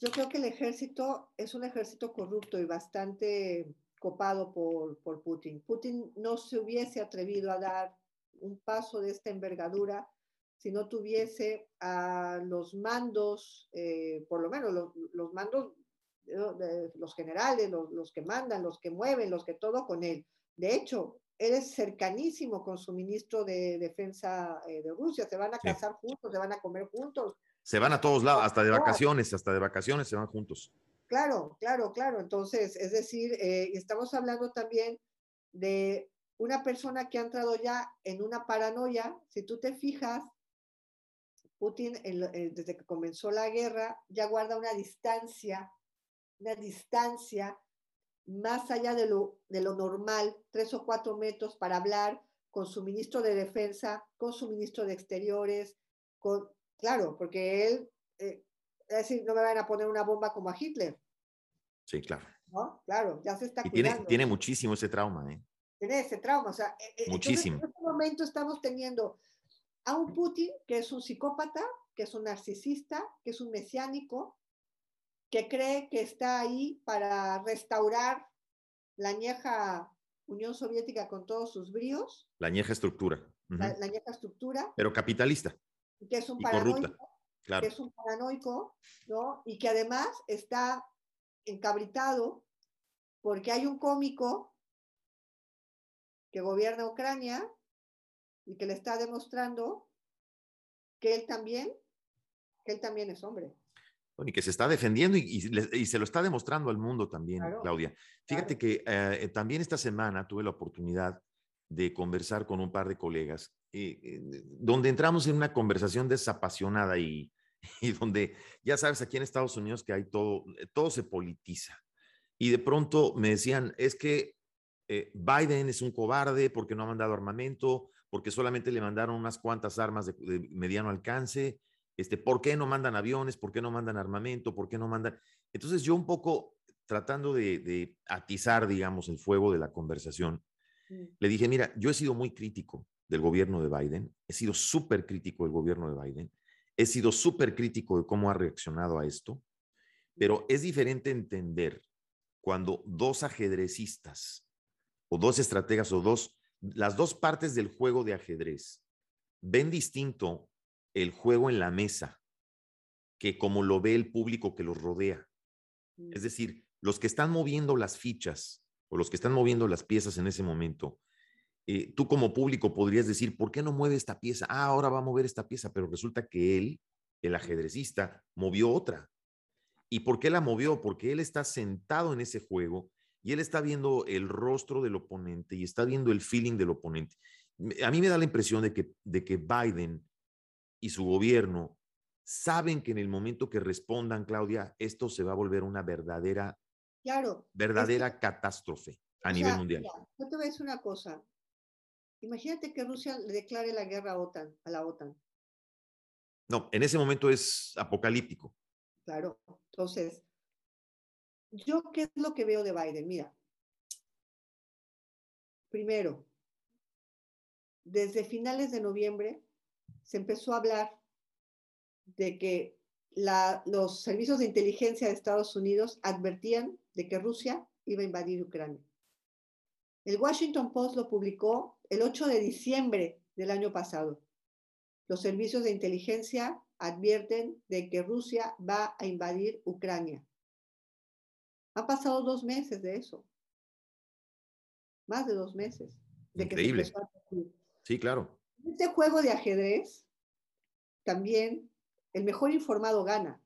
Yo creo que el ejército es un ejército corrupto y bastante copado por, por Putin. Putin no se hubiese atrevido a dar un paso de esta envergadura si no tuviese a los mandos, eh, por lo menos los, los mandos los generales, los, que mandan, los que mueven, los que todo con él. De hecho, él es cercanísimo con su ministro de Defensa eh, de Rusia, se van a casar juntos, se van a comer juntos. Se van a todos lados, hasta de vacaciones, hasta de vacaciones se van juntos. Claro, claro, claro. Entonces, es decir, eh, estamos hablando también de una persona que ha entrado ya en una paranoia. Si tú te fijas, Putin, eh, desde que comenzó la guerra, ya guarda una distancia una distancia más allá de lo, de lo normal, tres o cuatro metros para hablar con su ministro de Defensa, con su ministro de Exteriores, con, claro, porque él, eh, es decir, no me van a poner una bomba como a Hitler. Sí, claro. ¿No? Claro, ya se está y Tiene, tiene muchísimo ese trauma, ¿eh? Tiene ese trauma, o sea, eh, eh, muchísimo. en este momento estamos teniendo a un Putin que es un psicópata, que es un narcisista, que es un mesiánico, que cree que está ahí para restaurar la añeja Unión Soviética con todos sus bríos. La añeja estructura. la, añeja estructura. Pero capitalista. Que es un paranoico. Que es un paranoico, ¿no? Y que además está encabritado porque hay un cómico que gobierna Ucrania y que le está demostrando que él también, que él también es hombre y que se está defendiendo y, se lo está demostrando al mundo también, Claudia. Fíjate que eh, también esta semana tuve la oportunidad de conversar con un par de colegas, eh, eh, donde entramos en una conversación desapasionada y, [LAUGHS] y, donde ya sabes aquí en Estados Unidos que hay todo, todo se politiza. Y de pronto me decían, es que Biden es un cobarde porque no ha mandado armamento, porque solamente le mandaron unas cuantas armas de mediano alcance este, ¿por qué no mandan aviones? ¿Por qué no mandan armamento? ¿Por qué no mandan? Entonces yo un poco tratando de, atizar, digamos, el fuego de la conversación, mm. le dije, mira, yo he sido muy crítico del gobierno de Biden, he sido súper crítico del gobierno de Biden, he sido súper crítico de cómo ha reaccionado a esto, pero es diferente entender cuando dos ajedrecistas o dos estrategas o dos, las dos partes del juego de ajedrez ven distinto el juego en la mesa que como lo ve el público que los rodea. Es mm. decir, los que están moviendo las fichas o los que están moviendo las piezas en ese momento, eh, tú como público podrías decir, ¿por qué no mueve esta pieza? Ah, ahora va a mover esta pieza, pero resulta que él, el ajedrecista, movió otra. ¿Y por qué la movió? Porque él está sentado en ese juego y él está viendo el rostro del oponente y está viendo el feeling del oponente. A mí me da la impresión de que, de que Biden y su gobierno saben que en el momento que respondan, Claudia, esto se va a volver una verdadera, claro, verdadera catástrofe a nivel mundial. yo te voy a decir una cosa. Imagínate que Rusia le declare la guerra a, OTAN, a la OTAN. No, en ese momento es apocalíptico. Claro, entonces, ¿yo qué es lo que veo de Biden? Mira, primero, desde finales de noviembre se empezó a hablar de que los servicios de inteligencia de Estados Unidos advertían de que Rusia iba a invadir Ucrania. El Washington Post lo publicó el 8 de diciembre del año pasado. Los servicios de inteligencia advierten de que Rusia va a invadir Ucrania. Han pasado dos meses de eso. Más de dos meses. De Increíble. sí, claro. Este juego de ajedrez, también el mejor informado gana.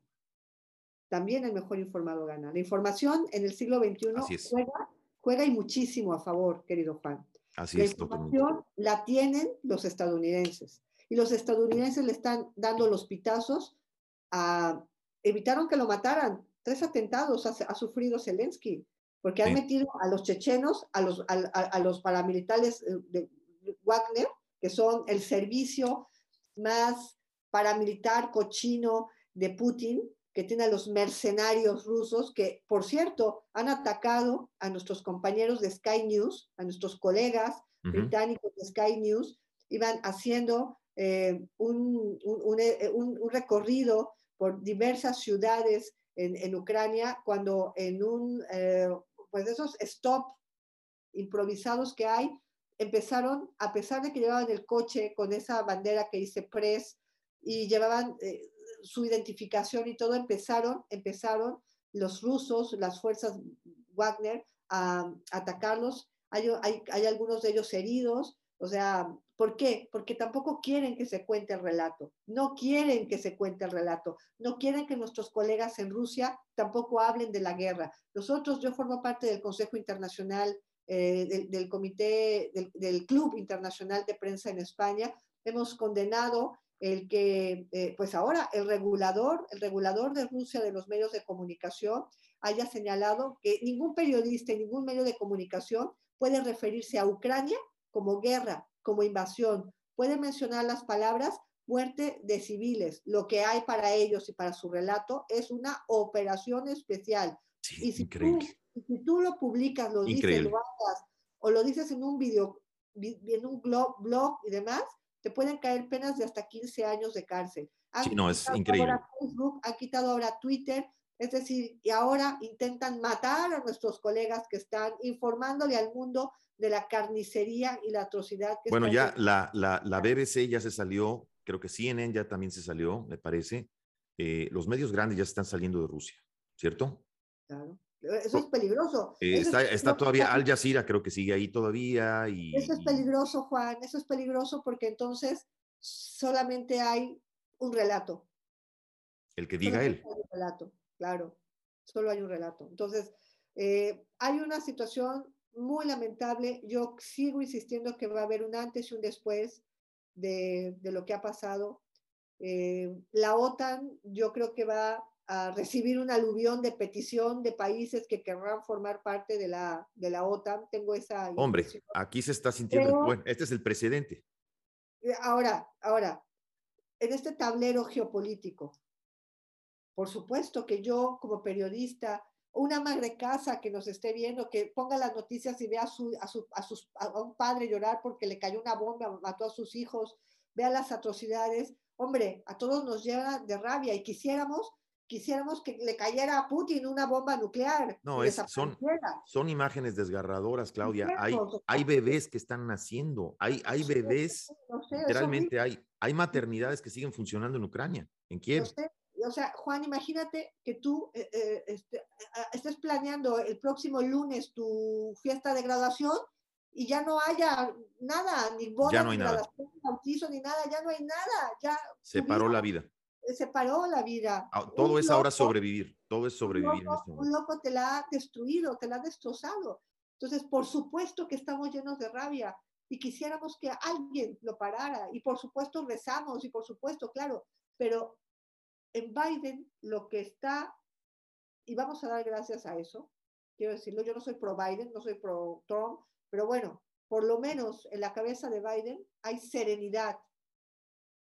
También el mejor informado gana. La información en el siglo XXI juega, juega y muchísimo a favor, querido Juan. Así la es, información la tienen los estadounidenses y los estadounidenses le están dando los pitazos a evitaron que lo mataran. Tres atentados ha, sufrido Zelensky porque han metido a los chechenos, a los, a, los paramilitares eh, de Wagner, que son el servicio más paramilitar cochino de Putin, que tiene a los mercenarios rusos, que por cierto han atacado a nuestros compañeros de Sky News, a nuestros colegas británicos de Sky News, iban haciendo eh, un, eh, un, un, recorrido por diversas ciudades en, en Ucrania, cuando en un, eh, pues esos stop improvisados que hay, empezaron, a pesar de que llevaban el coche con esa bandera que dice Press y llevaban su identificación y todo, empezaron, empezaron los rusos, las fuerzas Wagner, a, atacarlos. Hay, hay, hay, algunos de ellos heridos. O sea, ¿por qué? Porque tampoco quieren que se cuente el relato. No quieren que se cuente el relato. No quieren que nuestros colegas en Rusia tampoco hablen de la guerra. Nosotros, yo formo parte del Consejo Internacional, eh, del, del, Comité, del, del Club Internacional de Prensa en España. Hemos condenado el que, eh, pues ahora el regulador, el regulador de Rusia de los medios de comunicación haya señalado que ningún periodista y ningún medio de comunicación puede referirse a Ucrania como guerra, como invasión. Puede mencionar las palabras muerte de civiles. Lo que hay para ellos y para su relato es una operación especial. y si Tú, si tú lo publicas, lo dices, lo hagas, o lo dices en un video, en un blog, blog y demás, te pueden caer penas de hasta 15 años de cárcel. sí, no, es increíble. Ahora Facebook, han quitado ahora Twitter, es decir, y ahora intentan matar a nuestros colegas que están informándole al mundo de la carnicería y la atrocidad que Bueno, ya la, la, la, BBC ya se salió, creo que CNN ya también se salió, me parece. Eh, los medios grandes ya están saliendo de Rusia, ¿cierto? Claro. Eso es peligroso. Eh, está, todavía Al Jazeera, creo que sigue ahí todavía. Y, eso es peligroso, Juan. Eso es peligroso porque entonces solamente hay un relato. El que diga él. un relato, claro. Solo hay un relato. Entonces, eh, hay una situación muy lamentable. Yo sigo insistiendo que va a haber un antes y un después de, de lo que ha pasado. Eh, la OTAN, yo creo que va a recibir un aluvión de petición de países que querrán formar parte de la, de la OTAN. Tengo esa... Hombre, aquí se está sintiendo, bueno, este es el precedente. Ahora, ahora, en este tablero geopolítico, por supuesto que yo como periodista, una madre casa que nos esté viendo, que ponga las noticias y vea a, su, a, su, a, sus, a un padre llorar porque le cayó una bomba, mató a sus hijos, vea las atrocidades, hombre, a todos nos lleva de rabia y quisiéramos quisiéramos que le cayera a Putin una bomba nuclear. No, es, son, son imágenes desgarradoras, Claudia. Hay, hay bebés que están naciendo, hay, hay bebés, literalmente hay, hay maternidades que siguen funcionando en Ucrania, en Kiev. o sea, Juan, imagínate que tú eh, eh, este, estés planeando el próximo lunes tu fiesta de graduación y ya no haya nada, ni boda, ni graduación, ni bautizo, ni nada, ya no hay nada. Ya se paró la vida. Se paró la vida. Ah, todo es ahora sobrevivir, todo es sobrevivir. Un loco, este un loco te la ha destruido, te la ha destrozado. Entonces, por supuesto que estamos llenos de rabia y quisiéramos que alguien lo parara y por supuesto rezamos y por supuesto, claro, pero en Biden lo que está, y vamos a dar gracias a eso, quiero decirlo, yo no soy pro Biden, no soy pro Trump, pero bueno, por lo menos en la cabeza de Biden hay serenidad.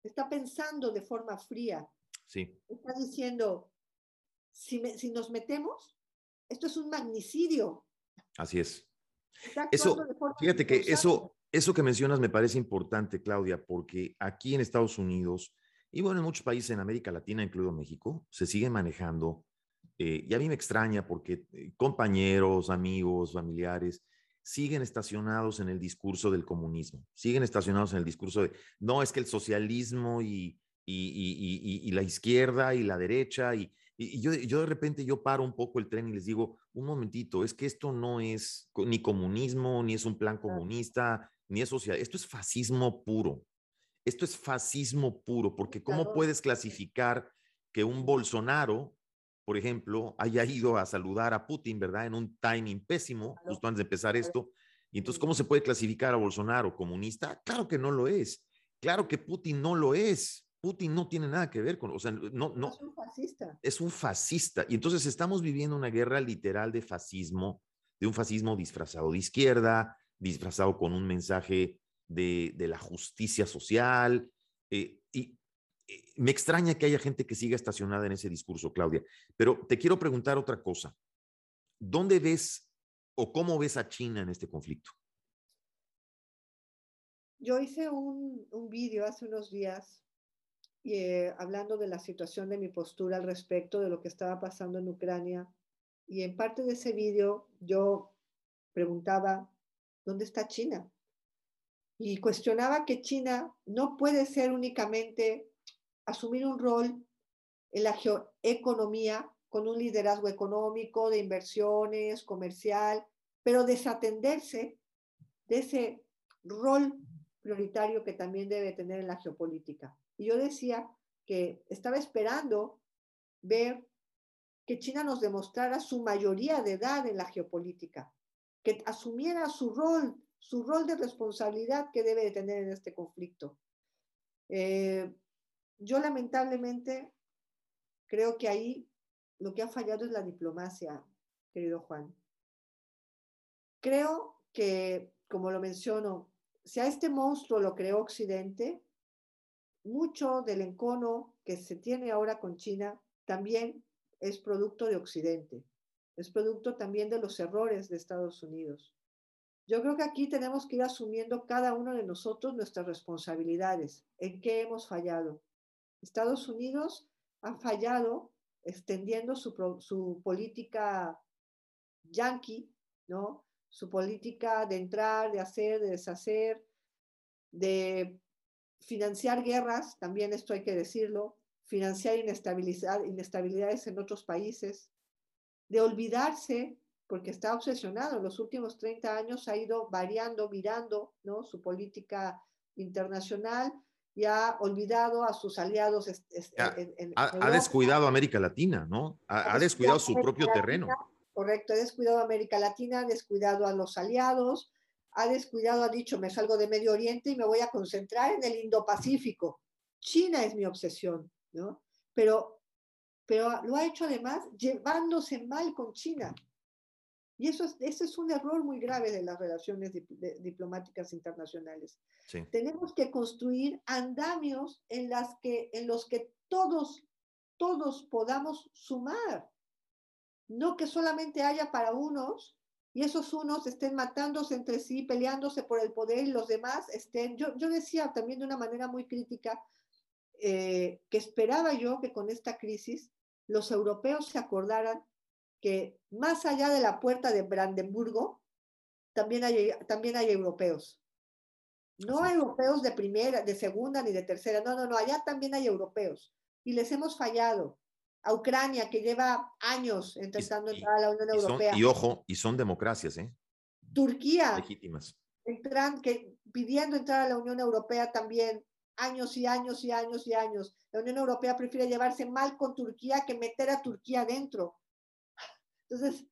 Está pensando de forma fría. Sí. Está diciendo, si, si nos metemos, esto es un magnicidio. Así es. Eso, fíjate que eso, eso que mencionas me parece importante, Claudia, porque aquí en Estados Unidos y bueno, en muchos países en América Latina, incluido México, se sigue manejando, eh, y a mí me extraña porque eh, compañeros, amigos, familiares, siguen estacionados en el discurso del comunismo, siguen estacionados en el discurso de, no, es que el socialismo y, y, y, la izquierda y la derecha, y, yo, yo de repente yo paro un poco el tren y les digo, un momentito, es que esto no es ni comunismo, ni es un plan comunista, ni es social, esto es fascismo puro. Esto es fascismo puro, porque ¿cómo puedes clasificar que un Bolsonaro, por ejemplo, haya ido a saludar a Putin, ¿verdad? En un timing pésimo, justo antes de empezar esto. Y entonces, ¿cómo se puede clasificar a Bolsonaro comunista? Claro que no lo es. Claro que Putin no lo es. Putin no tiene nada que ver con, o sea, no, no. Es un fascista. Es un fascista. Y entonces estamos viviendo una guerra literal de fascismo, de un fascismo disfrazado de izquierda, disfrazado con un mensaje de, la justicia social. Eh, me extraña que haya gente que siga estacionada en ese discurso, Claudia. Pero te quiero preguntar otra cosa. ¿Dónde ves o cómo ves a China en este conflicto? Yo hice un, un vídeo hace unos días eh, hablando de la situación de mi postura al respecto de lo que estaba pasando en Ucrania. Y en parte de ese vídeo yo preguntaba, ¿dónde está China? y cuestionaba que China no puede ser únicamente asumir un rol en la geoeconomía con un liderazgo económico, de inversiones, comercial, pero desatenderse de ese rol prioritario que también debe tener en la geopolítica. Y yo decía que estaba esperando ver que China nos demostrara su mayoría de edad en la geopolítica, que asumiera su rol su rol de responsabilidad que debe de tener en este conflicto. Eh, yo lamentablemente creo que ahí lo que ha fallado es la diplomacia, querido Juan. Creo que, como lo menciono, si a este monstruo lo creó Occidente, mucho del encono que se tiene ahora con China también es producto de Occidente, es producto también de los errores de Estados Unidos. Yo creo que aquí tenemos que ir asumiendo cada uno de nosotros nuestras responsabilidades, en qué hemos fallado. Estados Unidos ha fallado extendiendo su, política yankee, ¿no? Su política de entrar, de hacer, de deshacer, de financiar guerras, también esto hay que decirlo, financiar inestabilidad, inestabilidades en otros países, de olvidarse porque está obsesionado. En los últimos 30 años ha ido variando, mirando ¿no? su política internacional y ha olvidado a sus aliados. ha, descuidado a América Latina, ¿no? Ha, descuidado su propio terreno. Correcto, ha descuidado a América Latina, ha descuidado a los aliados, ha descuidado, ha dicho, me salgo de Medio Oriente y me voy a concentrar en el Indo-Pacífico. China es mi obsesión, ¿no? Pero, pero lo ha hecho además llevándose mal con China. Y eso es, ese es un error muy grave de las relaciones diplomáticas internacionales. Tenemos que construir andamios en, las que, en los que todos, todos podamos sumar. No que solamente haya para unos y esos unos estén matándose entre sí, peleándose por el poder y los demás estén... Yo, yo decía también de una manera muy crítica eh, que esperaba yo que con esta crisis los europeos se acordaran que más allá de la puerta de Brandenburgo, también hay, también hay europeos. No hay europeos de primera, de segunda ni de tercera, no, no, no, allá también hay europeos y les hemos fallado. a Ucrania, que lleva años intentando entrar a la Unión Europea. y ojo, y son democracias, ¿eh? Turquía. Legítimas. Entran, que, pidiendo entrar a la Unión Europea también, años y años y años y años. La Unión Europea prefiere llevarse mal con Turquía que meter a Turquía dentro. Entonces,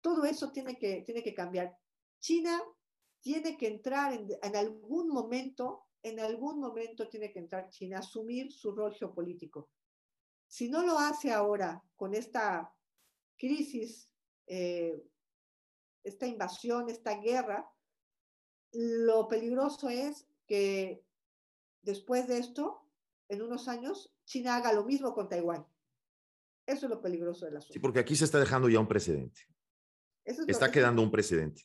todo eso tiene que, tiene que cambiar. China tiene que entrar en, en algún momento, en algún momento tiene que entrar China, asumir su rol geopolítico. Si no lo hace ahora con esta crisis, eh, esta invasión, esta guerra, lo peligroso es que después de esto, en unos años, China haga lo mismo con Taiwán. Eso es lo peligroso del asunto. Sí, porque aquí se está dejando ya un precedente. está quedando un precedente.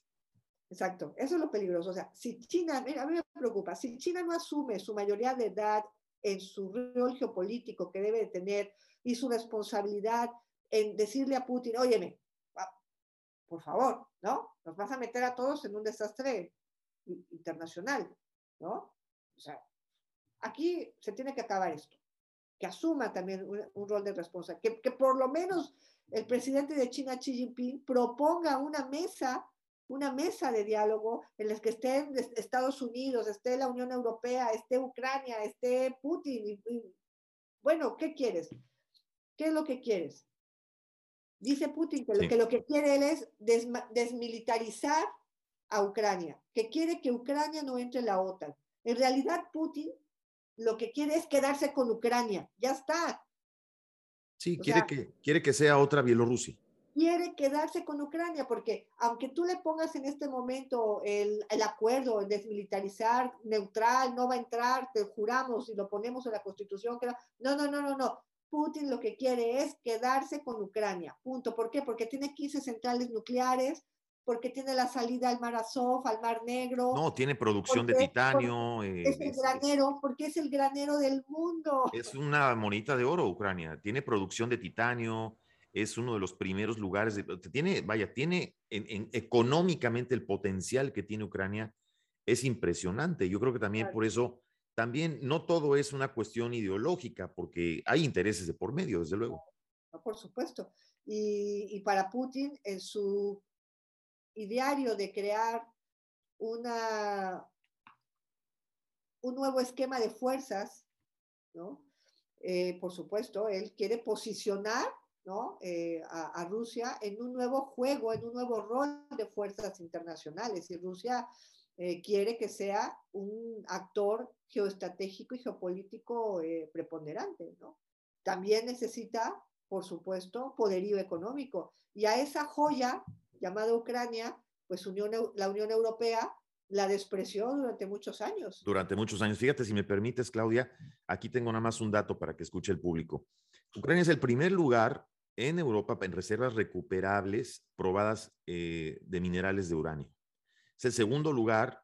Exacto, eso es lo peligroso. O sea, si China, a mí me preocupa, si China no asume su mayoría de edad en su rol geopolítico que debe tener y su responsabilidad en decirle a Putin, óyeme, por favor, ¿no? Nos vas a meter a todos en un desastre internacional, ¿no? O sea, aquí se tiene que acabar esto, que asuma también un, rol de responsabilidad, que, que por lo menos el presidente de China, Xi Jinping, proponga una mesa una mesa de diálogo en la que estén Estados Unidos, esté la Unión Europea, esté Ucrania, esté Putin. bueno, ¿qué quieres? ¿Qué es lo que quieres? Dice Putin que, lo, que lo que quiere él es desmilitarizar a Ucrania, que quiere que Ucrania no entre en la OTAN. En realidad, Putin lo que quiere es quedarse con Ucrania. Ya está. Sí, quiere, que, quiere que sea otra Bielorrusia quiere quedarse con Ucrania, porque aunque tú le pongas en este momento el, el acuerdo, el desmilitarizar, neutral, no va a entrar, te juramos y lo ponemos en la constitución, que no, no, no, no, no. Putin lo que quiere es quedarse con Ucrania, punto. ¿Por qué? Porque tiene 15 centrales nucleares, porque tiene la salida al Mar Azov, al Mar Negro. No, tiene producción de titanio. es el eh, granero, porque es el granero del mundo. Es una monita de oro Ucrania, tiene producción de titanio, es uno de los primeros lugares, tiene, vaya, tiene en, económicamente el potencial que tiene Ucrania es impresionante. Yo creo que también por eso, también no todo es una cuestión ideológica, porque hay intereses de por medio, desde luego. por supuesto. Y, para Putin, en su ideario de crear una, un nuevo esquema de fuerzas, ¿no? Eh, por supuesto, él quiere posicionar ¿no? Eh, a, Rusia en un nuevo juego, en un nuevo rol de fuerzas internacionales. Y Rusia eh, quiere que sea un actor geoestratégico y geopolítico eh, preponderante. ¿no? También necesita, por supuesto, poderío económico. Y a esa joya llamada Ucrania, pues Unión, la Unión Europea la despreció durante muchos años. Durante muchos años. Fíjate, si me permites, Claudia, aquí tengo nada más un dato para que escuche el público. Ucrania es el primer lugar en Europa en reservas recuperables probadas eh, de minerales de uranio. Es el segundo lugar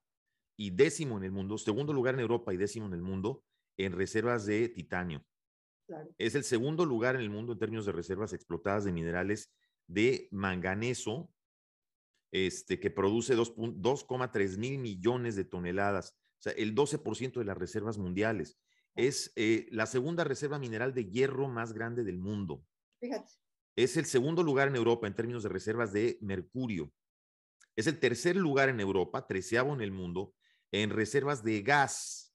y décimo en el mundo, segundo lugar en Europa y décimo en el mundo en reservas de titanio. Es el segundo lugar en el mundo en términos de reservas explotadas de minerales de manganeso, este, que produce 2,3 mil millones de toneladas, o sea, el 12% de las reservas mundiales. Es eh, la segunda reserva mineral de hierro más grande del mundo. Es el segundo lugar en Europa en términos de reservas de mercurio. Es el tercer lugar en Europa, treceavo en el mundo, en reservas de gas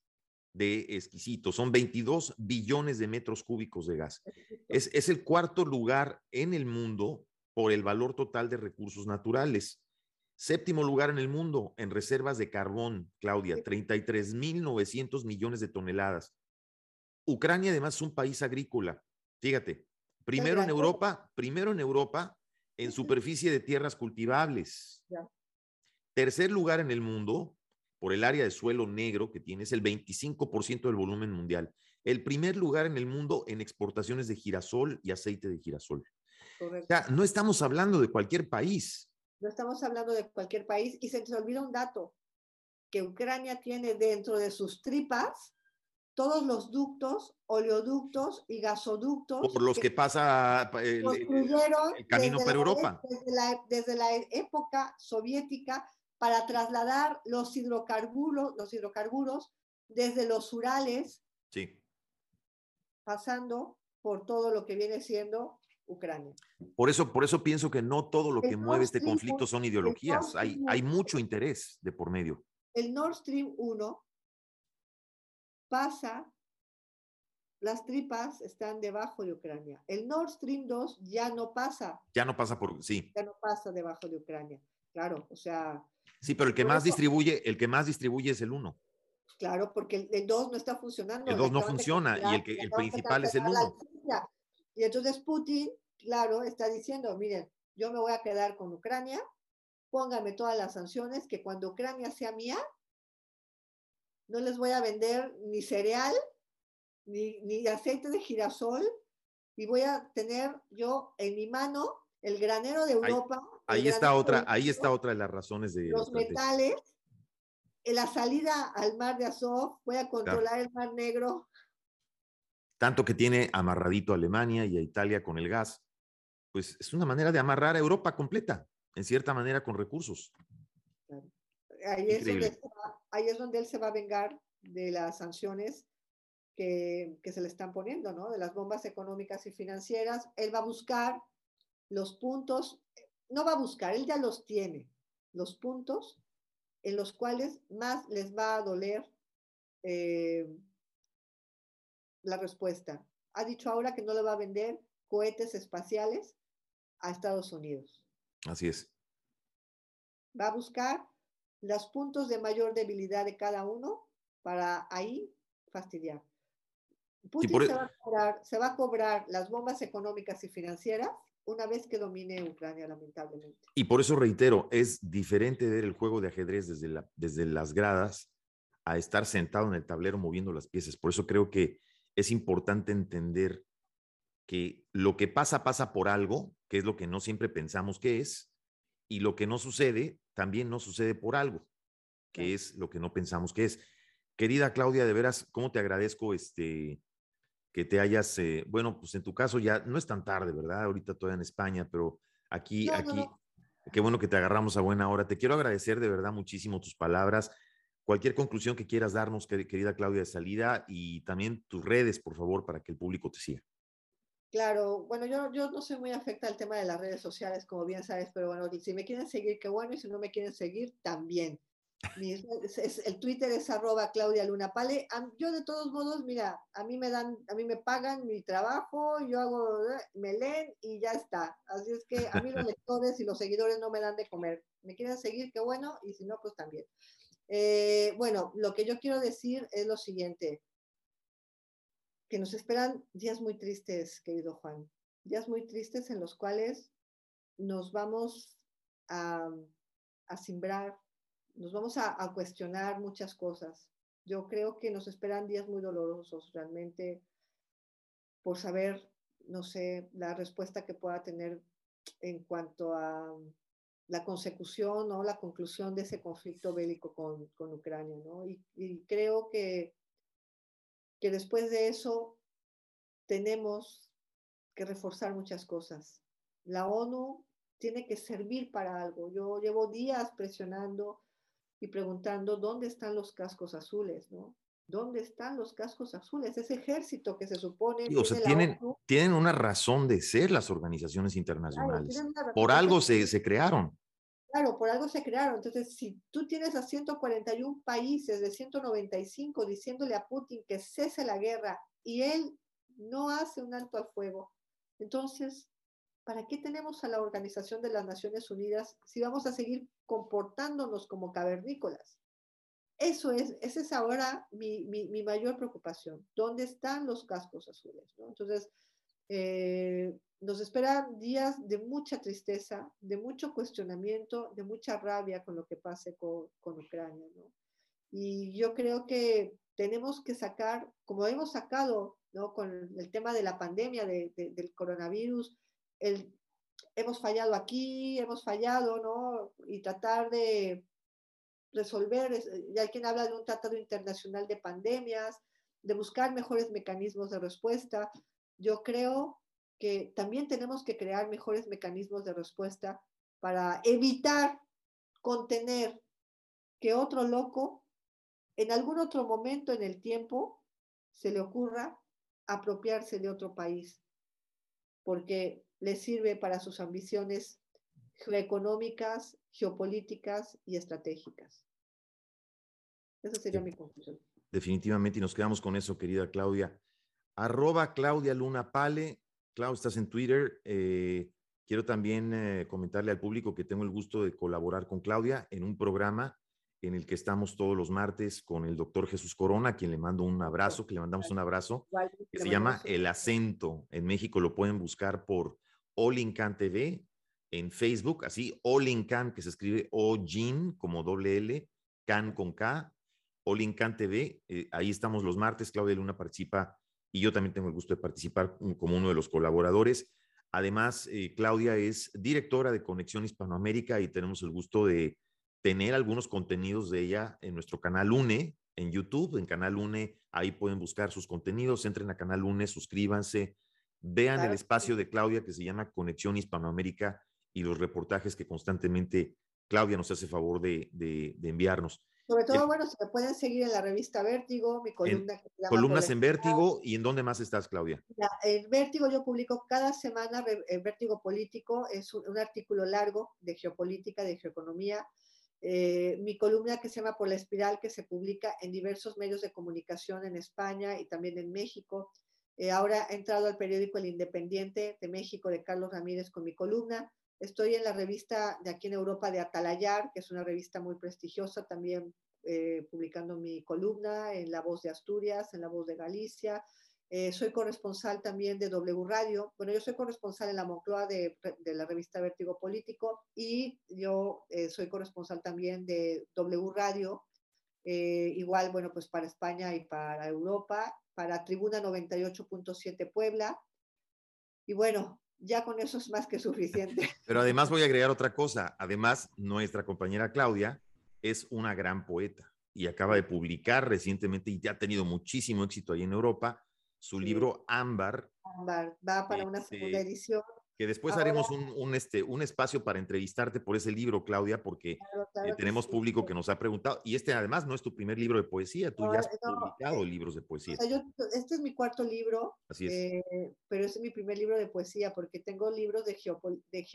de exquisito. Son 22 billones de metros cúbicos de gas. Es, es el cuarto lugar en el mundo por el valor total de recursos naturales. Séptimo lugar en el mundo en reservas de carbón, Claudia, 33.900 millones de toneladas. Ucrania además es un país agrícola. Fíjate, Primero en Europa, primero en Europa en superficie de tierras cultivables. Tercer lugar en el mundo por el área de suelo negro que tiene, es el 25% del volumen mundial. El primer lugar en el mundo en exportaciones de girasol y aceite de girasol. O sea, no estamos hablando de cualquier país. No estamos hablando de cualquier país y se nos olvida un dato, que Ucrania tiene dentro de sus tripas todos los ductos, oleoductos y gasoductos. Por los que, pasa el, camino para Europa. Desde la, época soviética para trasladar los hidrocarburos, los hidrocarburos desde los Urales. Sí. Pasando por todo lo que viene siendo Ucrania. Por eso, por eso pienso que no todo lo El que mueve este conflicto son ideologías. Hay, mucho interés de por medio. El Nord Stream 1 pasa, las tripas están debajo de Ucrania. El Nord Stream 2 ya no pasa, Ya no pasa por, sí, ya no pasa debajo de Ucrania. Claro, o sea, sí, pero el que más eso- distribuye, el que más distribuye es el uno. claro, porque el, el 2 no está funcionando. El le 2 no funciona, y el que- el principal es el cancelar la uno. licencia. Y entonces Putin, claro, está diciendo, miren, yo me voy a quedar con Ucrania, póngame todas las sanciones, que cuando Ucrania sea mía, no les voy a vender ni cereal, ni, ni aceite de girasol, y voy a tener yo en mi mano el granero de Europa. Ahí está otra, del ahí está otra de las razones de Los metales, en la salida al mar de Azov, voy a controlar el mar negro. Tanto que tiene amarradito a Alemania y a Italia con el gas. Pues es una manera de amarrar a Europa completa, en cierta manera con recursos. Ahí es, va- ahí es donde él se va a vengar de las sanciones que, que se le están poniendo, ¿no? De las bombas económicas y financieras. Él va a buscar los puntos, no va a buscar, él ya los tiene, los puntos en los cuales más les va a doler eh, la respuesta. Ha dicho ahora que no le va a vender cohetes espaciales a Estados Unidos Así es. va a buscar los puntos de mayor debilidad de cada uno para ahí fastidiar. Putin por e- se, va a cobrar, se va a cobrar las bombas económicas y financieras una vez que domine Ucrania, lamentablemente. Y por eso reitero, es diferente ver el juego de ajedrez desde, la, desde las gradas a estar sentado en el tablero moviendo las piezas. Por eso creo que es importante entender que lo que pasa pasa por algo, que es lo que no siempre pensamos que es, y lo que no sucede también no sucede por algo, que es lo que no pensamos que es. Querida Claudia, de veras, ¿cómo te agradezco este que te hayas, eh, bueno, pues en tu caso ya no es tan tarde, ¿verdad? Ahorita todavía en España, pero aquí, no, aquí, no. qué bueno que te agarramos a buena hora. Te quiero agradecer de verdad muchísimo tus palabras. Cualquier conclusión que quieras darnos, quer- querida Claudia de salida, y también tus redes, por favor, para que el público te siga. Claro, bueno, yo, yo no soy muy afecta al tema de las redes sociales, como bien sabes, pero bueno, si me quieren seguir, qué bueno, y si no me quieren seguir, también. Mi es- es- el Twitter es arroba Claudia Luna Pale. Am- Yo de todos modos, mira, a mí me dan, a mí me pagan mi trabajo, yo hago, eh, me leen y ya está. Así es que a mí los [LAUGHS] lectores y los seguidores no me dan de comer. Me quieren seguir, qué bueno, y si no, pues también. Eh, bueno, lo que yo quiero decir es lo siguiente que nos esperan días muy tristes, querido Juan, días muy tristes en los cuales nos vamos a, a simbrar, nos vamos a, a cuestionar muchas cosas. Yo creo que nos esperan días muy dolorosos realmente por saber, no sé, la respuesta que pueda tener en cuanto a la consecución o la conclusión de ese conflicto bélico con, con Ucrania, ¿no? Y, y creo que que después de eso tenemos que reforzar muchas cosas. La ONU tiene que servir para algo. Yo llevo días presionando y preguntando dónde están los cascos azules, ¿no? ¿Dónde están los cascos azules? Ese ejército que se supone Sí, o sea, tienen, ONU. tienen una razón de ser las organizaciones internacionales. Por algo se, se crearon. Claro, por algo se crearon. Entonces, si tú tienes a 141 países de 195 diciéndole a Putin que cese la guerra y él no hace un alto al fuego, entonces, ¿para qué tenemos a la Organización de las Naciones Unidas si vamos a seguir comportándonos como cavernícolas? Eso es, esa es ahora mi, mi, mi mayor preocupación. ¿Dónde están los cascos azules? ¿no? Entonces, eh, nos esperan días de mucha tristeza, de mucho cuestionamiento, de mucha rabia con lo que pase con, con Ucrania. ¿no? Y yo creo que tenemos que sacar, como hemos sacado ¿no? con el tema de la pandemia, de, de, del coronavirus, el, hemos fallado aquí, hemos fallado, ¿no? Y tratar de resolver, y hay quien habla de un tratado internacional de pandemias, de buscar mejores mecanismos de respuesta. Yo creo que también tenemos que crear mejores mecanismos de respuesta para evitar contener que otro loco en algún otro momento en el tiempo se le ocurra apropiarse de otro país, porque le sirve para sus ambiciones geoeconómicas, geopolíticas y estratégicas. Esa sería mi conclusión. Definitivamente, y nos quedamos con eso, querida Claudia. Arroba Claudia Luna Pale. Claudia, estás en Twitter. Eh, quiero también eh, comentarle al público que tengo el gusto de colaborar con Claudia en un programa en el que estamos todos los martes con el doctor Jesús Corona, a quien le mando un abrazo, que le mandamos un abrazo, que se llama El Acento. En México lo pueden buscar por Olincan TV en Facebook, así, Olincan, que se escribe O-Jin como doble L, Can con K, Olincan TV. Eh, ahí estamos los martes, Claudia Luna participa y yo también tengo el gusto de participar como uno de los colaboradores. Además, eh, Claudia es directora de Conexión Hispanoamérica y tenemos el gusto de tener algunos contenidos de ella en nuestro canal UNE, en YouTube, en Canal UNE, ahí pueden buscar sus contenidos, entren a Canal UNE, suscríbanse, vean el espacio de Claudia que se llama Conexión Hispanoamérica y los reportajes que constantemente Claudia nos hace favor de, de, enviarnos. Sobre todo, bueno, se pueden seguir en la revista Vértigo, mi columna. columnas en Vértigo, ¿y en dónde más estás, Claudia? en Vértigo yo publico cada semana, en Vértigo Político, es un artículo largo de geopolítica, de geoeconomía, eh, mi columna que se llama Por la Espiral, que se publica en diversos medios de comunicación en España y también en México. Eh, ahora he entrado al periódico El Independiente de México de Carlos Ramírez con mi columna. Estoy en la revista de aquí en Europa de Atalayar, que es una revista muy prestigiosa, también eh, publicando mi columna en La Voz de Asturias, en La Voz de Galicia, eh, soy corresponsal también de W Radio. Bueno, yo soy corresponsal en la Moncloa de, la revista Vértigo Político y yo eh, soy corresponsal también de W Radio. Eh, igual, bueno, pues para España y para Europa, para Tribuna 98.7 Puebla. Y bueno, ya con eso es más que suficiente. [LAUGHS] Pero además voy a agregar otra cosa. Además, nuestra compañera Claudia es una gran poeta y acaba de publicar recientemente y ya ha tenido muchísimo éxito ahí en Europa su libro Ámbar. Ámbar, va para una segunda este, edición. Que después haremos un, este, un espacio para entrevistarte por ese libro, Claudia, porque eh, tenemos público que nos ha preguntado. Y este además no es tu primer libro de poesía, tú ya has publicado eh, libros de poesía. este es mi cuarto libro, Así es. Eh, pero este es mi primer libro de poesía, porque tengo libros de, de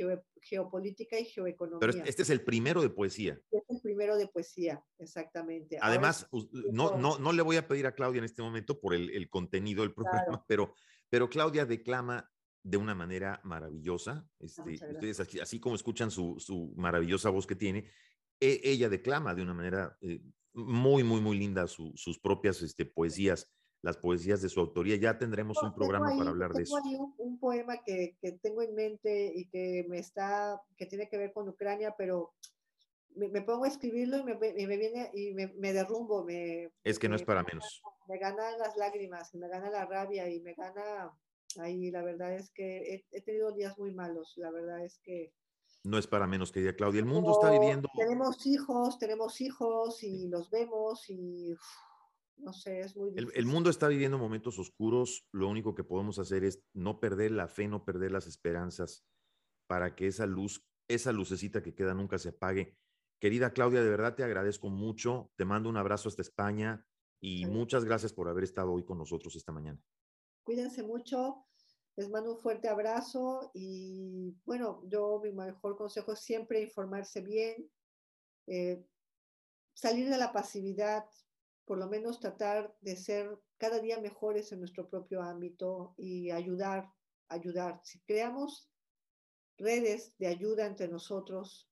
geopolítica y geoeconomía. Pero este es el primero de poesía. Este es el primero de poesía, exactamente. Además, no, no, no le voy a pedir a Claudia en este momento por el, contenido del programa, [LAUGHS] pero, pero Claudia declama de una manera maravillosa. Ah, este, ustedes así, como escuchan su, maravillosa voz que tiene, e, ella declama de una manera eh, muy, muy, muy linda sus propias este, poesías, las poesías de su autoría. Ya tendremos un programa para hablar de eso. un, un, poema que, que, tengo en mente y que me está, que tiene que ver con Ucrania, pero me, pongo a escribirlo y me, me viene y me, derrumbo. Me, es que no es para menos. Me ganan las lágrimas, me gana la rabia y me gana Ahí la verdad es que he, tenido días muy malos, la verdad es que... No es para menos, querida Claudia, el mundo está viviendo... Tenemos hijos, tenemos hijos y los vemos y... no sé, es muy difícil. El, mundo está viviendo momentos oscuros, lo único que podemos hacer es no perder la fe, no perder las esperanzas para que esa luz, esa lucecita que queda nunca se apague. Querida Claudia, de verdad te agradezco mucho, te mando un abrazo hasta España y muchas gracias por haber estado hoy con nosotros esta mañana. Cuídense mucho, les mando un fuerte abrazo y bueno, yo mi mejor consejo es siempre informarse bien, eh, salir de la pasividad, por lo menos tratar de ser cada día mejores en nuestro propio ámbito y ayudar, ayudar. Si creamos redes de ayuda entre nosotros,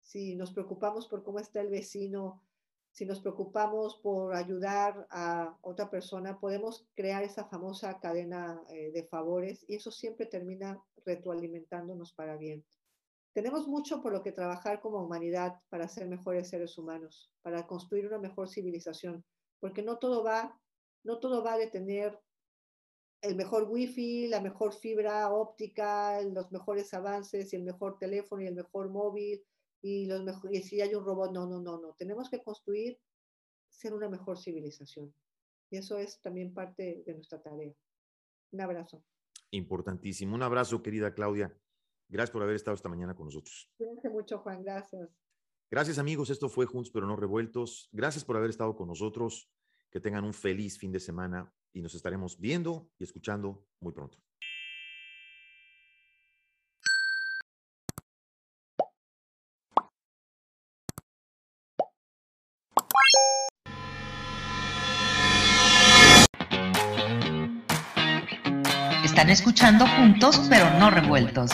si nos preocupamos por cómo está el vecino, si nos preocupamos por ayudar a otra persona, podemos crear esa famosa cadena eh, de favores y eso siempre termina retroalimentándonos para bien. Tenemos mucho por lo que trabajar como humanidad para ser mejores seres humanos, para construir una mejor civilización, porque no todo va, no todo va de tener el mejor wifi, la mejor fibra óptica, los mejores avances y el mejor teléfono y el mejor móvil y, los y si hay un robot, no, no, no, no. Tenemos que construir, ser una mejor civilización. Y eso es también parte de nuestra tarea. Un abrazo. Importantísimo. Un abrazo, querida Claudia. Gracias por haber estado esta mañana con nosotros. Cuídense mucho, Juan. Gracias. Gracias, amigos. Esto fue Juntos pero no revueltos. Gracias por haber estado con nosotros. que tengan un feliz fin de semana y nos estaremos viendo y escuchando muy pronto. Están escuchando juntos pero no revueltos.